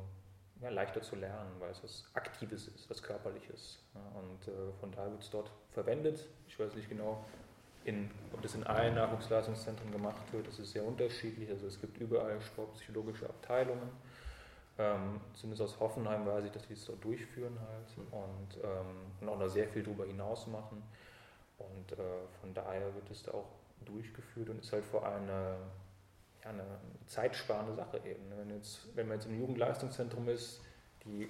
ja, leichter zu lernen, weil es was Aktives ist, was Körperliches. Ja, und äh, von daher wird es dort verwendet. Ich weiß nicht genau, in, ob das in allen Nachwuchsleistungszentren gemacht wird. Das ist sehr unterschiedlich. Also es gibt überall sportpsychologische Abteilungen. Ähm, zumindest aus Hoffenheim weiß ich, dass die es dort durchführen halt mhm. und, ähm, und auch noch sehr viel darüber hinaus machen. Und äh, von daher wird es da auch durchgeführt und ist halt vor allem eine ja, eine zeitsparende Sache eben. Ne? Wenn, jetzt, wenn man jetzt im Jugendleistungszentrum ist, die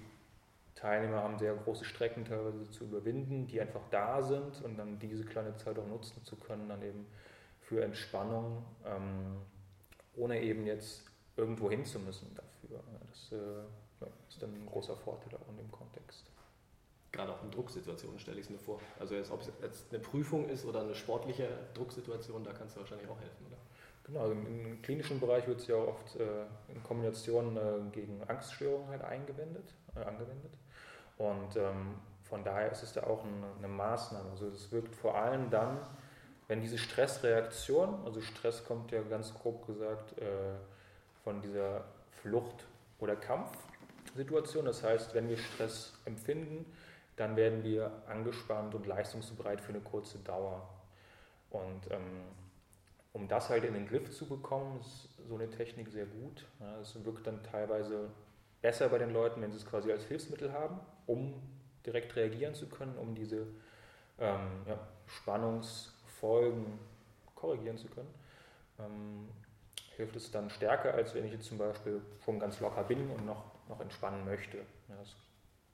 Teilnehmer haben sehr große Strecken teilweise zu überwinden, die einfach da sind und dann diese kleine Zeit auch nutzen zu können, dann eben für Entspannung, ähm, ohne eben jetzt irgendwo hin zu müssen dafür. Das äh, ist dann ein großer Vorteil auch in dem Kontext. Gerade auch in Drucksituationen stelle ich es mir vor. Also jetzt, ob es jetzt eine Prüfung ist oder eine sportliche Drucksituation, da kannst du wahrscheinlich auch helfen, oder? Genau, also im, klinischen Bereich wird es ja oft äh, in Kombination äh, gegen Angststörungen halt eingewendet, äh, angewendet. Und ähm, von daher ist es da auch eine, Maßnahme. Also es wirkt vor allem dann, wenn diese Stressreaktion, also Stress kommt ja ganz grob gesagt von dieser Flucht- oder Kampfsituation, das heißt, wenn wir Stress empfinden, dann werden wir angespannt und leistungsbereit für eine kurze Dauer. Und ähm, um das halt in den Griff zu bekommen, ist so eine Technik sehr gut. Es wirkt dann teilweise besser bei den Leuten, wenn sie es quasi als Hilfsmittel haben, um direkt reagieren zu können, um diese ähm, ja, Spannungsfolgen korrigieren zu können. Ähm, hilft es dann stärker, als wenn ich jetzt zum Beispiel schon ganz locker bin und noch, noch entspannen möchte. Ja, das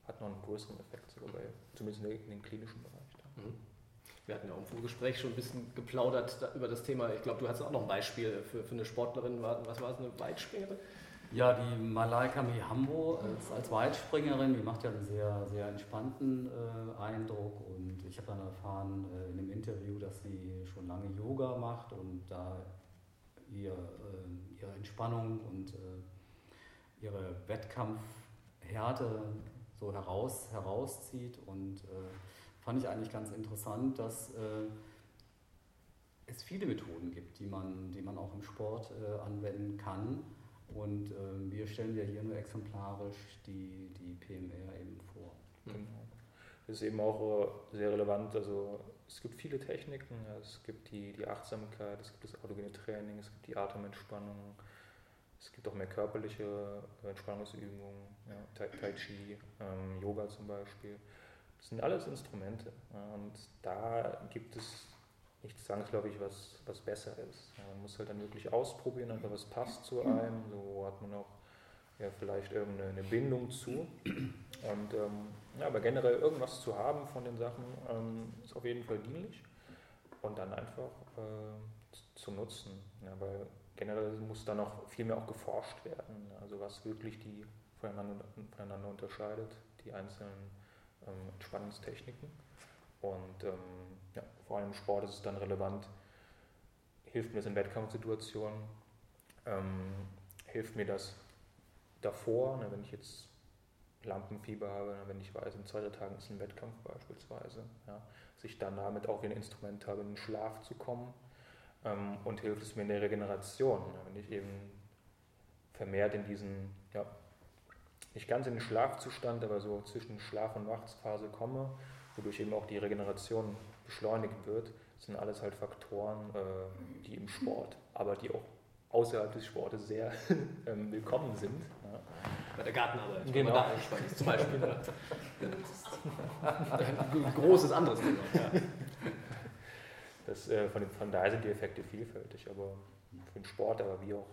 hat noch einen größeren Effekt, sogar bei, zumindest in den klinischen Bereich. Mhm. Wir hatten ja auch im Vorgespräch schon ein bisschen geplaudert über das Thema. Ich glaube, du hast auch noch ein Beispiel für, für eine Sportlerin. Was war es, eine Weitspringerin? Ja, die Malaika Mihambo als, als Weitspringerin, die macht ja einen sehr, sehr entspannten äh, Eindruck. Und ich habe dann erfahren äh, in einem Interview, dass sie schon lange Yoga macht und da ihr, äh, ihre Entspannung und äh, ihre Wettkampfhärte so heraus, herauszieht. Und äh, fand ich eigentlich ganz interessant, dass äh, es viele Methoden gibt, die man, die man auch im Sport äh, anwenden kann. Und äh, wir stellen ja hier nur exemplarisch die, die PMR eben vor. Genau. Das ist eben auch äh, sehr relevant. Also es gibt viele Techniken. Es gibt die, die Achtsamkeit, es gibt das autogene Training, es gibt die Atementspannung, es gibt auch mehr körperliche Entspannungsübungen, ja, tai, tai, Chi, ähm, Yoga zum Beispiel. Das sind alles Instrumente. Und da gibt es nicht zwangsläufig was, was besser ist. Man muss halt dann wirklich ausprobieren, einfach was passt zu einem. So hat man auch ja, vielleicht irgendeine Bindung zu. Und, ähm, ja, aber generell irgendwas zu haben von den Sachen ähm, ist auf jeden Fall dienlich und dann einfach äh, zu nutzen. Ja, weil generell muss dann noch viel mehr auch geforscht werden, also was wirklich die voneinander, voneinander unterscheidet, die einzelnen ähm, Entspannungstechniken. Und ähm, ja, vor allem im Sport ist es dann relevant, hilft mir das in Wettkampfsituationen, ähm, hilft mir das davor, ne, wenn ich jetzt Lampenfieber habe, ne, wenn ich weiß, in zwei, drei Tagen ist ein Wettkampf beispielsweise, ja, dass dann damit auch wieder ein Instrument habe, in den Schlaf zu kommen ähm, und hilft es mir in der Regeneration, ne, wenn ich eben vermehrt in diesen ja, nicht ganz in den Schlafzustand, aber so zwischen Schlaf- und Wachsphase komme, wodurch eben auch die Regeneration beschleunigt wird, sind alles halt Faktoren, äh, die im Sport, aber die auch außerhalb des Sportes sehr ähm, willkommen sind. Ja. Bei der Gartenarbeit, genau. da ist, zum Beispiel. Ein großes anderes Thema. Ja. Das, äh, von, von daher sind die Effekte vielfältig, aber für den Sport, aber wie auch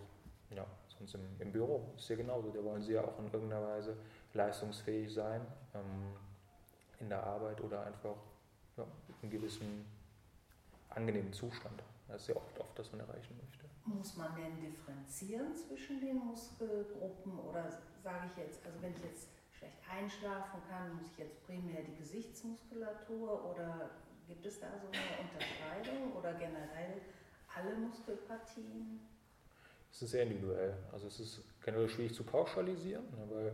ja, sonst im, im Büro ist ja genauso. Da wollen sie ja auch in irgendeiner Weise leistungsfähig sein ähm, in der Arbeit oder einfach ja, einen gewissen angenehmen Zustand. Das ist ja oft, oft das man erreichen möchte. Muss man denn differenzieren zwischen den Muskelgruppen oder sage ich jetzt, also wenn ich jetzt schlecht einschlafen kann, muss ich jetzt primär die Gesichtsmuskulatur oder gibt es da so eine Unterscheidung oder generell alle Muskelpartien? Es ist sehr individuell. Also es ist generell schwierig zu pauschalisieren, ne, weil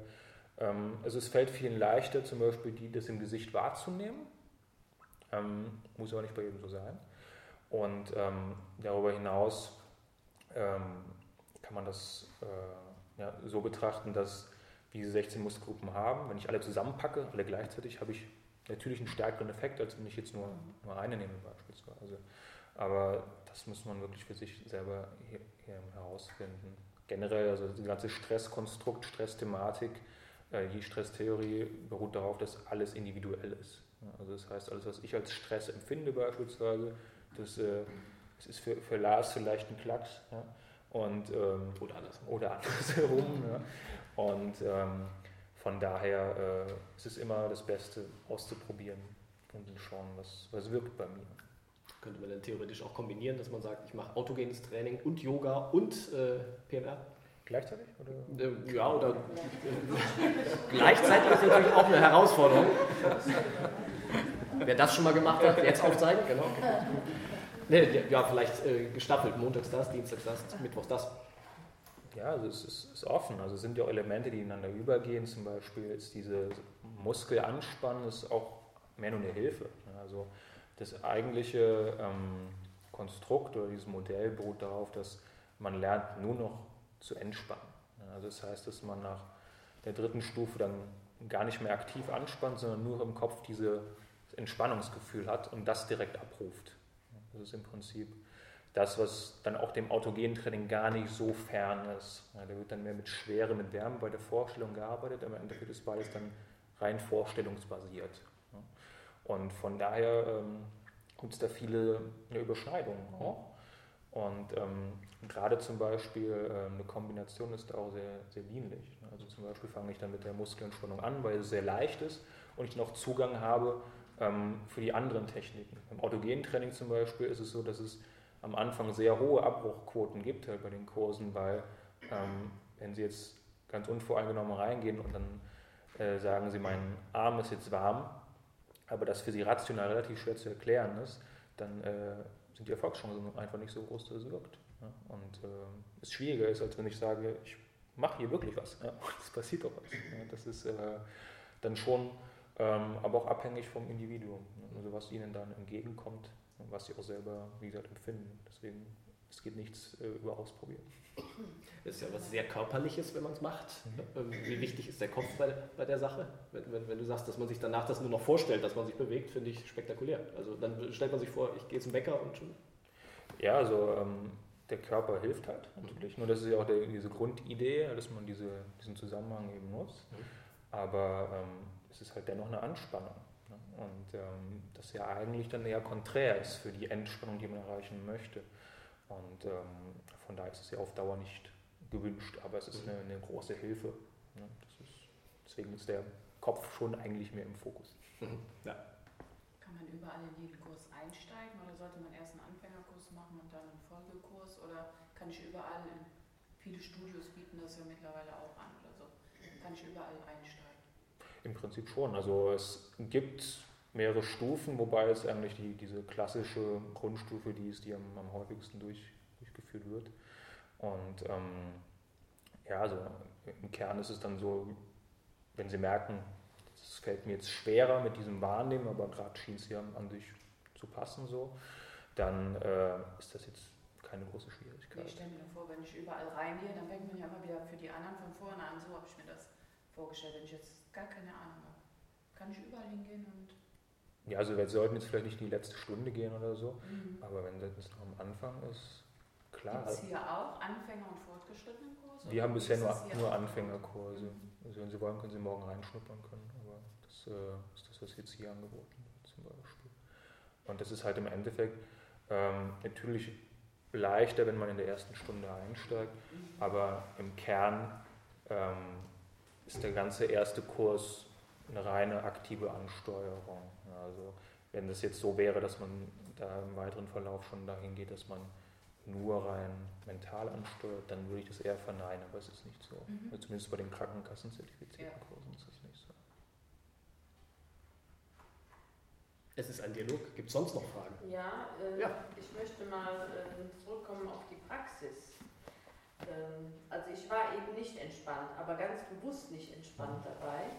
ähm, also es fällt vielen leichter, zum Beispiel die, das im Gesicht wahrzunehmen. Ähm, muss aber nicht bei jedem so sein. Und ähm, darüber hinaus ähm, kann man das äh, ja, so betrachten, dass wir diese 16 Muskelgruppen haben. Wenn ich alle zusammenpacke, alle gleichzeitig, habe ich natürlich einen stärkeren Effekt, als wenn ich jetzt nur, nur eine nehme beispielsweise. Aber das muss man wirklich für sich selber hier, herausfinden. Generell, also die ganze Stresskonstrukt, Stressthematik, äh, die Stresstheorie beruht darauf, dass alles individuell ist. Also das heißt, alles, was ich als Stress empfinde beispielsweise, das, äh, das ist für, für Lars vielleicht ein Klacks. Ja? Und, ähm, oder andersrum. Oder andersherum. ja? Und ähm, von daher äh, ist es immer das Beste auszuprobieren und zu schauen, was, was wirkt bei mir. Könnte man dann theoretisch auch kombinieren, dass man sagt, ich mache autogenes Training und Yoga und äh, PMR? Gleichzeitig? Oder? Äh, ja, oder gleichzeitig ist natürlich auch eine Herausforderung. Wer das schon mal gemacht hat, jetzt aufzeigen, genau. Nee, ja, vielleicht äh, gestaffelt, montags das, dienstags das, mittwochs das. Ja, also es ist, ist, offen. Also es sind ja auch Elemente, die ineinander übergehen. Zum Beispiel ist diese Muskelanspannen ist auch mehr nur eine Hilfe. Also das eigentliche ähm, Konstrukt oder dieses Modell beruht darauf, dass man lernt nur noch zu entspannen. Also das heißt, dass man nach der dritten Stufe dann gar nicht mehr aktiv anspannt, sondern nur im Kopf dieses Entspannungsgefühl hat und das direkt abruft. Das ist im Prinzip das, was dann auch dem autogenen Training gar nicht so fern ist. Ja, da wird dann mehr mit Schwere, mit Wärme bei der Vorstellung gearbeitet, aber im Endeffekt ist beides dann rein vorstellungsbasiert. Und von daher ähm, gibt es da viele Überschneidungen auch. Und ähm, gerade zum Beispiel äh, eine Kombination ist da auch sehr, sehr dienlich. Also zum Beispiel fange ich dann mit der Muskelentspannung an, weil es sehr leicht ist und ich noch Zugang habe ähm, für die anderen Techniken. Beim autogenen Training zum Beispiel ist es so, dass es am Anfang sehr hohe Abbruchquoten gibt halt bei den Kursen, weil ähm, wenn Sie jetzt ganz unvoreingenommen reingehen und dann äh, sagen Sie, mein Arm ist jetzt warm, aber das für Sie rational relativ schwer zu erklären ist, dann äh, sind die Erfolgschancen einfach nicht so groß, dass es wirkt. Ja? Und äh, es schwieriger ist, als wenn ich sage, ich mache hier wirklich was. Ja? Es passiert auch was. Ja? Das ist äh, dann schon ähm, aber auch abhängig vom Individuum. Also was ihnen dann entgegenkommt und was sie auch selber, wie gesagt, empfinden. Deswegen, es geht nichts äh, über Ausprobieren. Das ist ja was sehr Körperliches, wenn man es macht. Mhm. Wie wichtig ist der Kopf bei, bei der Sache? Wenn, wenn, wenn, du sagst, dass man sich danach das nur noch vorstellt, dass man sich bewegt, finde ich spektakulär. Also dann stellt man sich vor, ich gehe zum Bäcker und schon. Ja, also ähm, der Körper hilft halt natürlich. Nur das ist ja auch der, diese Grundidee, dass man diese, diesen Zusammenhang eben nutzt. Mhm. Aber ähm, es ist halt dennoch eine Anspannung. Ne? Und ähm, das ja eigentlich dann eher konträr ist für die Entspannung, die man erreichen möchte. Und ähm, von daher ist es ja auf Dauer nicht gewünscht, aber es ist mhm. eine, eine große Hilfe. Ne? Ist, deswegen ist der Kopf schon eigentlich mehr im Fokus. Mhm. Ja. Kann man überall in jeden Kurs einsteigen oder sollte man erst einen Anfängerkurs machen und dann einen Folgekurs oder kann ich überall in viele Studios bieten das ja mittlerweile auch an oder so. Kann ich überall einsteigen? Im Prinzip schon. Also es gibt mehrere Stufen, wobei es eigentlich die, diese klassische Grundstufe, die ist, die am, am häufigsten durch, durchgeführt wird. Und ähm, ja, also im Kern ist es dann so, wenn Sie merken, es fällt mir jetzt schwerer mit diesem Wahrnehmen, aber gerade schien es ja an sich zu passen so, dann äh, ist das jetzt keine große Schwierigkeit. Ich stelle mir vor, wenn ich überall reingehe, dann fängt man ja immer wieder für die anderen von vorne an. So habe ich mir das vorgestellt, wenn ich jetzt gar keine Ahnung habe. Kann ich überall hingehen und. Ja, also wir sollten jetzt vielleicht nicht in die letzte Stunde gehen oder so, mhm. aber wenn das noch am Anfang ist, klar. Gibt es hier auch Anfänger- und fortgeschrittenen Kurse? Wir haben bisher nur, nur Anfängerkurse. Mhm. Also wenn Sie wollen, können Sie morgen reinschnuppern können, aber das äh, ist das, was jetzt hier angeboten wird zum Beispiel. Und das ist halt im Endeffekt ähm, natürlich leichter, wenn man in der ersten Stunde einsteigt, mhm. aber im Kern ähm, ist der ganze erste Kurs eine reine aktive Ansteuerung. Also wenn das jetzt so wäre, dass man da im weiteren Verlauf schon dahin geht, dass man nur rein mental ansteuert, dann würde ich das eher verneinen, aber es ist nicht so. Mhm. Also zumindest bei den Krankenkassenzertifizierten ja. Kursen ist das nicht so. Es ist ein Dialog. Gibt es sonst noch Fragen? Ja, äh, ja, ich möchte mal äh, zurückkommen auf die Praxis. Ähm, also ich war eben nicht entspannt, aber ganz bewusst nicht entspannt dabei,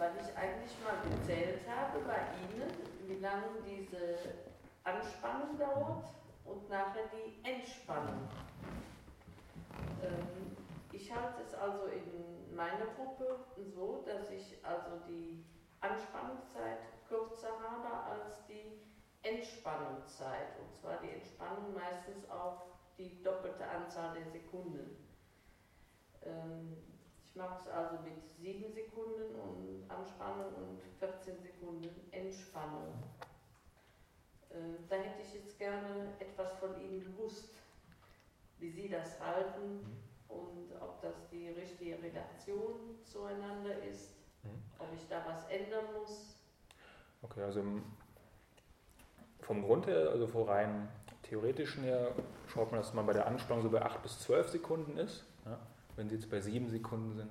weil ich eigentlich mal gezählt habe bei Ihnen, wie lange diese Anspannung dauert und nachher die Entspannung. Ähm, ich halte es also in meiner Gruppe so, dass ich also die Anspannungszeit kürzer habe als die Entspannungszeit. Und zwar die Entspannung meistens auf die doppelte Anzahl der Sekunden. Ähm, ich mache es also mit 7 Sekunden und Anspannung und 14 Sekunden Entspannung. Ähm, da hätte ich jetzt gerne etwas von Ihnen gewusst, wie Sie das halten mhm. und ob das die richtige Redaktion zueinander ist, mhm. ob ich da was ändern muss. Okay, also vom Grund her, also vor rein theoretischen her schaut man, dass man bei der Anspannung so bei 8 bis 12 Sekunden ist. Ja, wenn sie jetzt bei 7 Sekunden sind,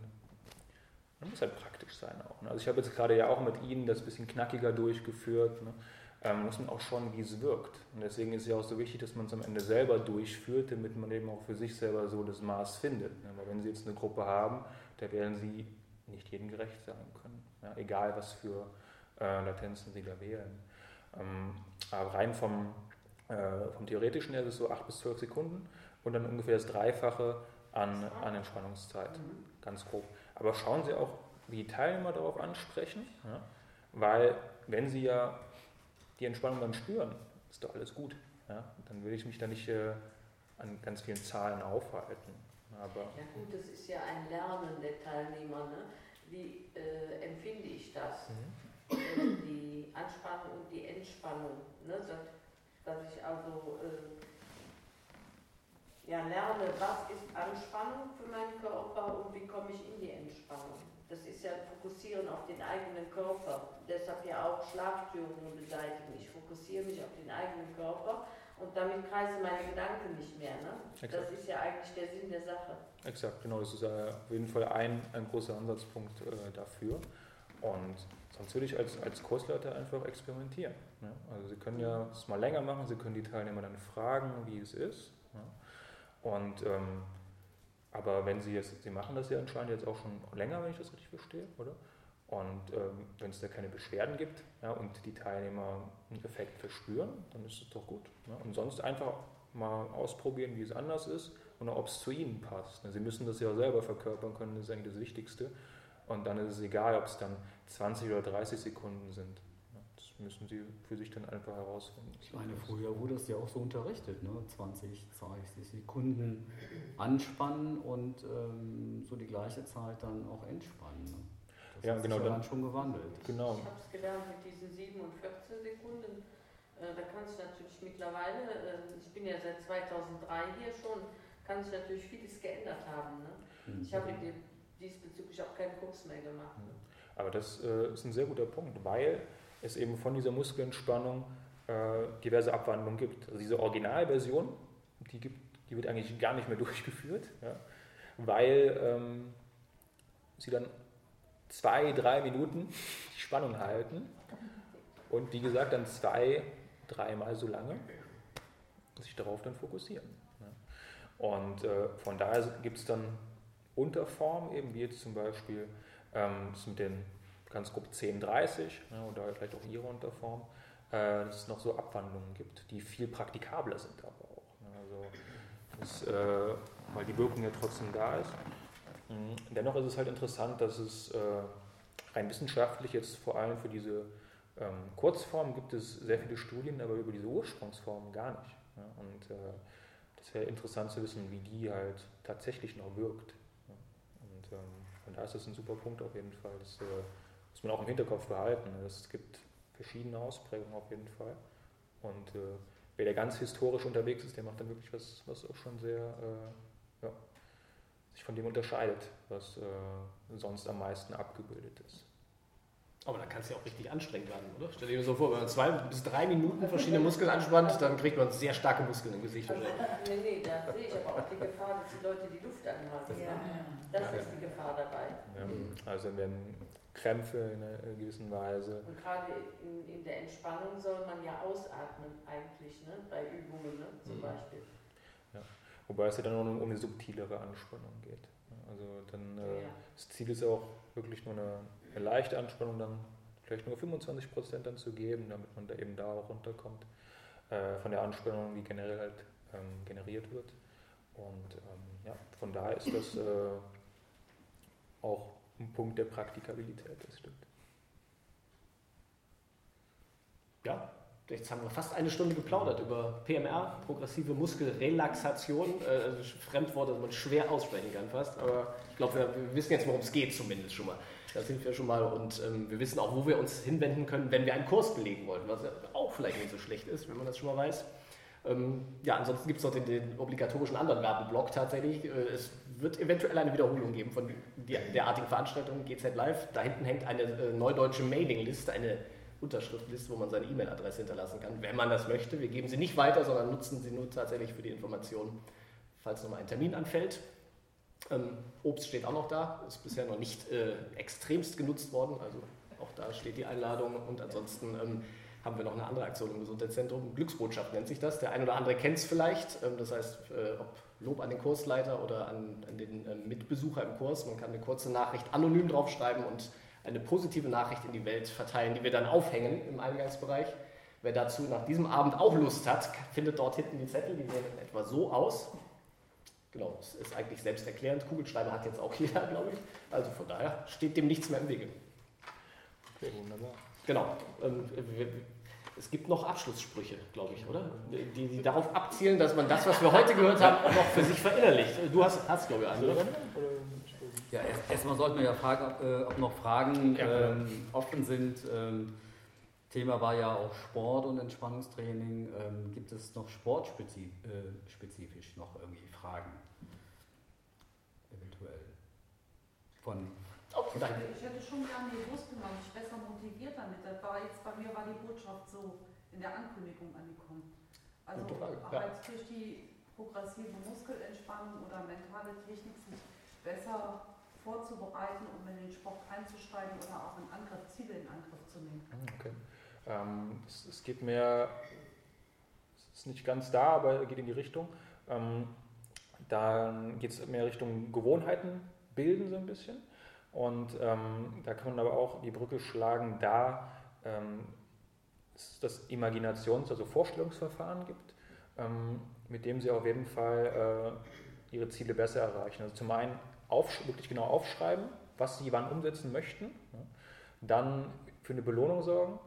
dann muss halt praktisch sein auch. Ne? Also ich habe jetzt gerade ja auch mit Ihnen das bisschen knackiger durchgeführt. Ne? Ähm, muss man auch schauen, wie es wirkt. Und deswegen ist es ja auch so wichtig, dass man es am Ende selber durchführt, damit man eben auch für sich selber so das Maß findet. Ne? Weil wenn Sie jetzt eine Gruppe haben, da werden Sie nicht jedem gerecht sein können. Ja? Egal, was für äh, Latenzen Sie da wählen. Ähm, aber rein vom Äh, vom theoretischen her ist es so 8 bis 12 Sekunden und dann ungefähr das Dreifache an, an Entspannungszeit, Mhm. ganz grob. Aber schauen Sie auch, wie die Teilnehmer darauf ansprechen, ja? weil wenn Sie ja die Entspannung dann spüren, ist doch alles gut. Ja? Dann will ich mich da nicht äh, an ganz vielen Zahlen aufhalten. Aber Ja gut, das ist ja ein Lernen der Teilnehmer. Ne? Wie äh, empfinde ich das? mhm. Äh, die Anspannung und die Entspannung. Ne? Dass, dass ich also äh, ja, lerne, was ist Anspannung für meinen Körper und wie komme ich in die Entspannung. Das ist ja Fokussieren auf den eigenen Körper. Deshalb ja auch Schlafstörungen beseitigen. Ich fokussiere mich auf den eigenen Körper und damit kreisen meine Gedanken nicht mehr. Ne? Das ist ja eigentlich der Sinn der Sache. Exakt, genau, das ist äh, auf jeden Fall ein, ein großer Ansatzpunkt äh, dafür. Und sonst würde ich als, als Kursleiter einfach experimentieren. Ne? Also Sie können ja es mal länger machen, Sie können die Teilnehmer dann fragen, wie es ist. Ne? Und ähm, aber wenn Sie jetzt, Sie machen das ja anscheinend jetzt auch schon länger, wenn ich das richtig verstehe, oder? Und ähm, wenn es da keine Beschwerden gibt ja, und die Teilnehmer einen Effekt verspüren, dann ist es doch gut. Ne? Und sonst einfach mal ausprobieren, wie es anders ist und ob es zu Ihnen passt. Sie müssen das ja selber verkörpern können, das ist eigentlich das Wichtigste. Und dann ist es egal, ob es dann 20 oder 30 Sekunden sind. Das müssen Sie für sich dann einfach herausfinden. Ich meine, früher wurde es ja auch so unterrichtet, ne? 20, 30 Sekunden anspannen und ähm, so die gleiche Zeit dann auch entspannen. Ne? Das Ja, hat genau, sich ja dann- schon gewandelt. Genau. Ich habe es gelernt mit diesen 7 und 14 Sekunden. Äh, da kann ich natürlich mittlerweile, äh, ich bin ja seit 2003 hier schon, kann sich natürlich vieles geändert haben. Ne? Mhm. Ich habe die- diesbezüglich auch keinen Kurs mehr gemacht. Ne? Aber das äh, ist ein sehr guter Punkt, weil es eben von dieser Muskelentspannung äh, diverse Abwandlungen gibt. Also diese Originalversion, die, gibt, die wird eigentlich gar nicht mehr durchgeführt, ja, weil ähm, sie dann zwei, drei Minuten die Spannung halten und wie gesagt dann zwei, dreimal so lange sich darauf dann fokussieren. Ja. Und äh, von daher gibt es dann Unterformen, eben wie jetzt zum Beispiel ähm, mit den ganz grob 1030 ne, oder vielleicht auch ihre Unterform, äh, dass es noch so Abwandlungen gibt, die viel praktikabler sind aber auch. Ne, also das, äh, weil die Wirkung ja trotzdem da ist. Mhm. Dennoch ist es halt interessant, dass es äh, rein wissenschaftlich jetzt vor allem für diese ähm, Kurzformen gibt es sehr viele Studien, aber über diese Ursprungsformen gar nicht. Ja, und äh, das wäre interessant zu wissen, wie die halt tatsächlich noch wirkt. Ja. Und ähm, von daher ist das ein super Punkt auf jeden Fall. Das äh, muss man auch im Hinterkopf behalten. ne. Es gibt verschiedene Ausprägungen auf jeden Fall. Und äh, wer da ganz historisch unterwegs ist, der macht dann wirklich was, was auch schon sehr äh, ja, sich von dem unterscheidet, was äh, sonst am meisten abgebildet ist. Aber da kann es ja auch richtig anstrengend werden, oder? Stell dir so vor, wenn man zwei bis drei Minuten verschiedene Muskeln anspannt, dann kriegt man sehr starke Muskeln im Gesicht. Also, wahrscheinlich. nee, nee, da sehe ich aber auch die Gefahr, dass die Leute die Luft anhalten. Ja. Das ist die Gefahr dabei. Ja. Also wenn Krämpfe in einer gewissen Weise. Und gerade in, in der Entspannung soll man ja ausatmen eigentlich, ne? bei Übungen ne? zum Mhm. Beispiel. Wobei es ja dann auch um eine subtilere Anspannung geht. Also dann äh, Ja. das Ziel ist auch wirklich nur eine, eine leichte Anspannung, dann vielleicht nur 25 Prozent dann zu geben, damit man da eben da auch runterkommt äh, von der Anspannung, die generell halt ähm, generiert wird. Und ähm, ja, von daher ist das äh, auch ein Punkt der Praktikabilität, das stimmt. Ja, jetzt haben wir fast eine Stunde geplaudert über PMR, progressive Muskelrelaxation. Äh, also Fremdworte, das man schwer aussprechen kann fast. Aber ich glaube, wir, wissen jetzt, worum es geht zumindest schon mal. Da sind wir schon mal und ähm, wir wissen auch, wo wir uns hinwenden können, wenn wir einen Kurs belegen wollen, was auch vielleicht nicht so schlecht ist, wenn man das schon mal weiß. Ähm, ja, ansonsten gibt es noch den, den obligatorischen anderen Werbeblock tatsächlich. Äh, es wird eventuell eine Wiederholung geben von der, derartigen Veranstaltung GZ Live. Da hinten hängt eine äh, neudeutsche Mailingliste, eine Unterschriftliste, wo man seine E-Mail-Adresse hinterlassen kann, wenn man das möchte. Wir geben sie nicht weiter, sondern nutzen sie nur tatsächlich für die Information, falls nochmal ein Termin anfällt. Ähm, Obst steht auch noch da, ist bisher noch nicht äh, extremst genutzt worden, also auch da steht die Einladung. Und ansonsten ähm, haben wir noch eine andere Aktion im Gesundheitszentrum. Glücksbotschaft nennt sich das. Der ein oder andere kennt es vielleicht. Ähm, das heißt, äh, ob Lob an den Kursleiter oder an, an den ähm, Mitbesucher im Kurs. Man kann eine kurze Nachricht anonym draufschreiben und eine positive Nachricht in die Welt verteilen, die wir dann aufhängen im Eingangsbereich. Wer dazu nach diesem Abend auch Lust hat, findet dort hinten die Zettel, die sehen etwa so aus. Genau, es ist eigentlich selbsterklärend. Kugelschreiber hat jetzt auch jeder, glaube ich. Also von daher steht dem nichts mehr im Wege. Okay, wunderbar. Genau. Ähm, wir- Es gibt noch Abschlusssprüche, glaube ich, oder? Die, die darauf abzielen, dass man das, was wir heute gehört haben, auch noch für sich verinnerlicht. Du hast, hast glaube ich, einen, oder? Ja, erst- erstmal sollten wir ja fragen, ob, äh, noch Fragen ähm, offen sind. Ähm, Thema war ja auch Sport und Entspannungstraining. Ähm, gibt es noch sportspezifisch äh, noch irgendwie Fragen? Eventuell. Von Oh, danke. Ich hätte schon gerne gewusst, wie man mich besser motiviert damit. Das war jetzt bei mir war die Botschaft so in der Ankündigung angekommen. Also Frage, ja. halt durch die progressive Muskelentspannung oder mentale Technik sich besser vorzubereiten, um in den Sport einzusteigen oder auch in Angriff, Ziele in Angriff zu nehmen. Okay. Ähm, es, es geht mehr, es ist nicht ganz da, aber geht in die Richtung. Ähm, dann geht es mehr Richtung Gewohnheiten bilden so ein bisschen. Und ähm, da kann man aber auch die Brücke schlagen, da ähm, es das Imaginations-, also Vorstellungsverfahren gibt, ähm, mit dem sie auf jeden Fall äh, ihre Ziele besser erreichen. Also zum einen aufsch- wirklich genau aufschreiben, was sie wann umsetzen möchten, ja. dann für eine Belohnung sorgen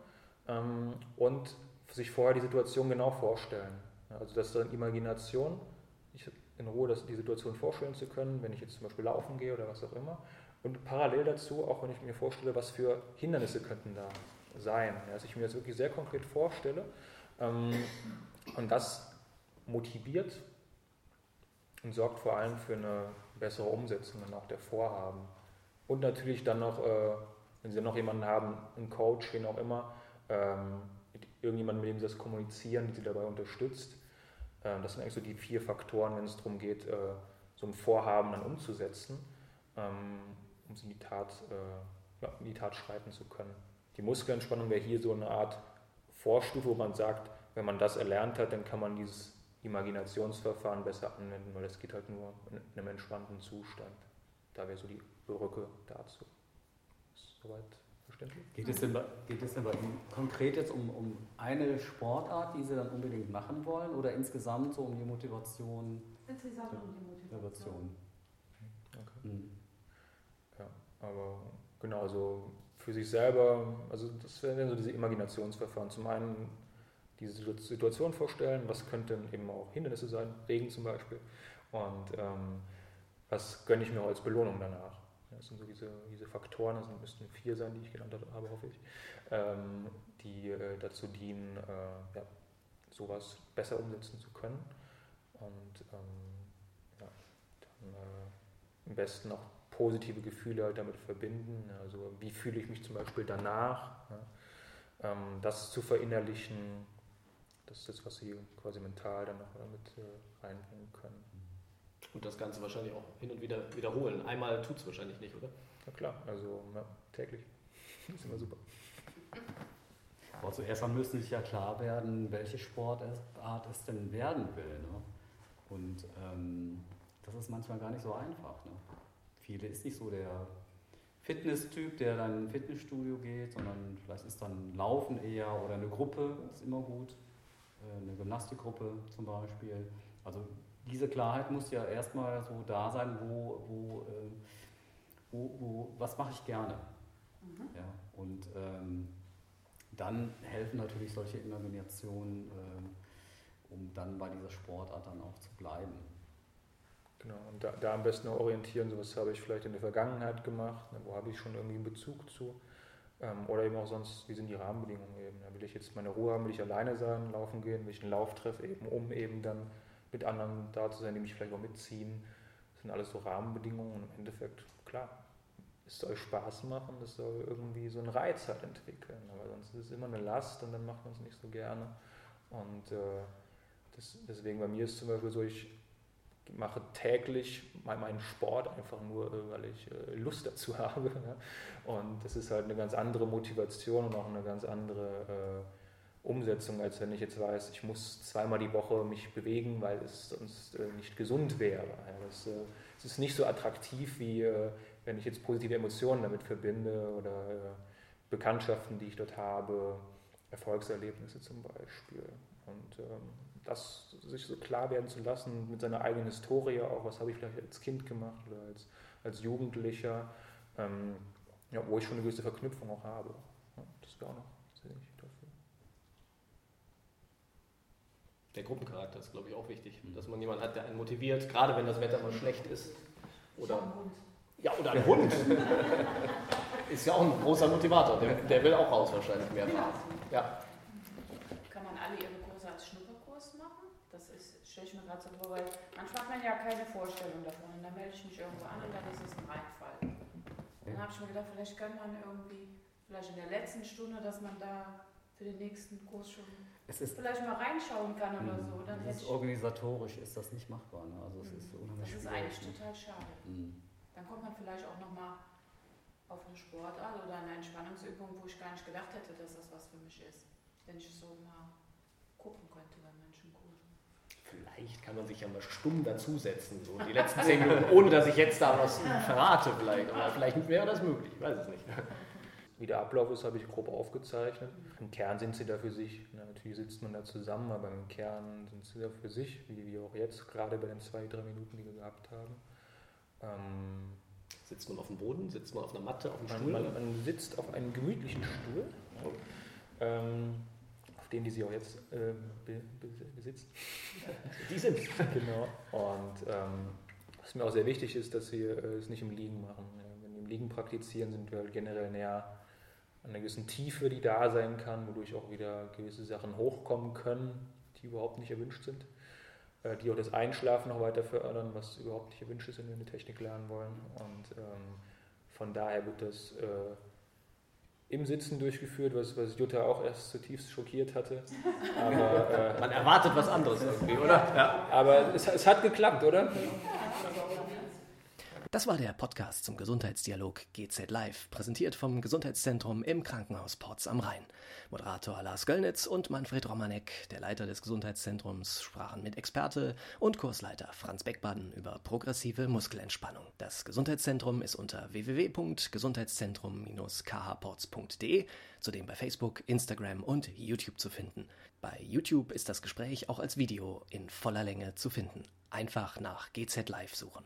ähm, und sich vorher die Situation genau vorstellen. Also dass dann Imagination, ich in Ruhe das, die Situation vorstellen zu können, wenn ich jetzt zum Beispiel laufen gehe oder was auch immer. Und parallel dazu, auch wenn ich mir vorstelle, was für Hindernisse könnten da sein. Dass ich mir das wirklich sehr konkret vorstelle ähm, und das motiviert und sorgt vor allem für eine bessere Umsetzung dann auch der Vorhaben. Und natürlich dann noch, äh, wenn Sie noch jemanden haben, einen Coach, wen auch immer, ähm, mit irgendjemandem, mit dem Sie das kommunizieren, die Sie dabei unterstützt. Ähm, das sind eigentlich so die vier Faktoren, wenn es darum geht, äh, so ein Vorhaben dann umzusetzen, ähm, um es in die Tat, äh, ja, in die Tat schreiten zu können. Die Muskelentspannung wäre hier so eine Art Vorstufe, wo man sagt, wenn man das erlernt hat, dann kann man dieses Imaginationsverfahren besser anwenden, weil das geht halt nur in einem entspannten Zustand. Da wäre so die Brücke dazu. Ist soweit verständlich? Geht es denn bei, geht es denn bei Ihnen konkret jetzt um, um eine Sportart, die Sie dann unbedingt machen wollen oder insgesamt so um die Motivation? Insgesamt um die Motivation. Motivation. Okay. Hm. Aber genau, also für sich selber, also das wären so diese Imaginationsverfahren. Zum einen diese Situ- Situation vorstellen, was könnten eben auch Hindernisse sein, Regen zum Beispiel, und ähm, was gönne ich mir auch als Belohnung danach. Das sind so diese, diese Faktoren, das müssten vier sein, die ich genannt habe, hoffe ich, ähm, die äh, dazu dienen, äh, ja, sowas besser umsetzen zu können. Und ähm, ja, dann äh, am besten auch positive Gefühle halt damit verbinden. Also wie fühle ich mich zum Beispiel danach? Ja? Ähm, das zu verinnerlichen, das ist das, was Sie quasi mental dann noch damit äh, reinbringen können. Und das Ganze wahrscheinlich auch hin und wieder wiederholen. Einmal tut es wahrscheinlich nicht, oder? Na klar, also ja, täglich. ist immer super. Aber zuerst mal müsste sich ja klar werden, welche Sportart es denn werden will. Ne? Und ähm, das ist manchmal gar nicht so einfach. Ne? Viele ist nicht so der Fitness-Typ, der dann in ein Fitnessstudio geht, sondern vielleicht ist dann Laufen eher oder eine Gruppe ist immer gut. Äh, Eine Gymnastikgruppe zum Beispiel. Also diese Klarheit muss ja erstmal so da sein, wo, wo, äh, wo, wo was mache ich gerne. Mhm. Ja, und ähm, dann helfen natürlich solche Imaginationen, ähm, um dann bei dieser Sportart dann auch zu bleiben. Genau, und da, da am besten orientieren, so was habe ich vielleicht in der Vergangenheit gemacht, ne, wo habe ich schon irgendwie einen Bezug zu. Ähm, oder eben auch sonst, wie sind die Rahmenbedingungen eben. Ja, will ich jetzt meine Ruhe haben, will ich alleine sein, laufen gehen, will ich einen Lauf treffen, eben, um eben dann mit anderen da zu sein, die mich vielleicht auch mitziehen. Das sind alles so Rahmenbedingungen und im Endeffekt, klar, es soll Spaß machen, es soll irgendwie so einen Reiz halt entwickeln. Aber sonst ist es immer eine Last und dann macht man es nicht so gerne. Und äh, das, deswegen bei mir ist zum Beispiel so, ich mache täglich mein- meinen Sport einfach nur, äh, weil ich äh, Lust dazu habe. Und das ist halt eine ganz andere Motivation und auch eine ganz andere äh, Umsetzung, als wenn ich jetzt weiß, ich muss zweimal die Woche mich bewegen, weil es sonst nicht gesund wäre. Es ist nicht so attraktiv, wie wenn ich jetzt positive Emotionen damit verbinde oder Bekanntschaften, die ich dort habe, Erfolgserlebnisse zum Beispiel. Und ähm, das sich so klar werden zu lassen mit seiner eigenen Historie, auch was habe ich vielleicht als Kind gemacht oder als, als Jugendlicher, ähm, ja, wo ich schon eine gewisse Verknüpfung auch habe. Ja, das wäre auch noch sehr wichtig dafür. Der Gruppencharakter ist, glaube ich, auch wichtig, dass man jemanden hat, der einen motiviert, gerade wenn das Wetter mal schlecht ist. Oder, ja, oder ein Hund. ist ja auch ein großer Motivator. Der, der will auch raus wahrscheinlich mehr. Ja. Kann man alle ihre Kurse als Schnupperkurs machen? Das ist, stelle ich mir gerade so weil manchmal hat man ja keine Vorstellung davon. Und dann melde ich mich irgendwo an und dann ist es ein Reinfall. Dann habe ich mir gedacht, vielleicht kann man irgendwie, vielleicht in der letzten Stunde, dass man da für den nächsten Kurs schon vielleicht mal reinschauen kann oder so. Dann ist organisatorisch ist das nicht machbar. Ne? Also es Mhm. ist unheimlich das ist eigentlich ne? total schade. Mhm. Dann kommt man vielleicht auch nochmal auf eine Sportart oder eine Entspannungsübung, wo ich gar nicht gedacht hätte, dass das was für mich ist. Wenn ich so mal gucken könnte bei manchen Kursen. Vielleicht kann man sich ja mal stumm dazusetzen, so die letzten zehn Minuten, ohne dass ich jetzt da was verrate vielleicht. Aber vielleicht wäre das möglich, ich weiß es nicht. Wie der Ablauf ist, habe ich grob aufgezeichnet. Im Kern sind sie da für sich. Na, natürlich sitzt man da zusammen, aber im Kern sind sie da für sich, wie wir auch jetzt, gerade bei den zwei, drei Minuten, die wir gehabt haben. Ähm, Sitzt man auf dem Boden, sitzt man auf einer Matte, auf dem man, Stuhl? man, man sitzt auf einem gemütlichen Stuhl, ähm, dem die sie auch jetzt ähm, be, be, besitzt. Die sind. Genau. Und ähm, was mir auch sehr wichtig ist, dass wir äh, es nicht im Liegen machen. Wenn wir im Liegen praktizieren, sind wir halt generell näher an einer gewissen Tiefe, die da sein kann, wodurch auch wieder gewisse Sachen hochkommen können, die überhaupt nicht erwünscht sind. Äh, die auch das Einschlafen noch weiter fördern, was überhaupt nicht erwünscht ist, wenn wir eine Technik lernen wollen. Und ähm, von daher wird das äh, im Sitzen durchgeführt, was, was Jutta auch erst zutiefst schockiert hatte. Aber, äh, Man erwartet was anderes irgendwie, oder? Ja. aber es, es hat geklappt, oder? Das war der Podcast zum Gesundheitsdialog GZ Live, präsentiert vom Gesundheitszentrum im Krankenhaus Porz am Rhein. Moderator Lars Göllnitz und Manfred Romanek, der Leiter des Gesundheitszentrums, sprachen mit Experte und Kursleiter Franz Beckbaden über progressive Muskelentspannung. Das Gesundheitszentrum ist unter www.gesundheitszentrum-khporz.de, zudem bei Facebook, Instagram und YouTube zu finden. Bei YouTube ist das Gespräch auch als Video in voller Länge zu finden. Einfach nach GZ Live suchen.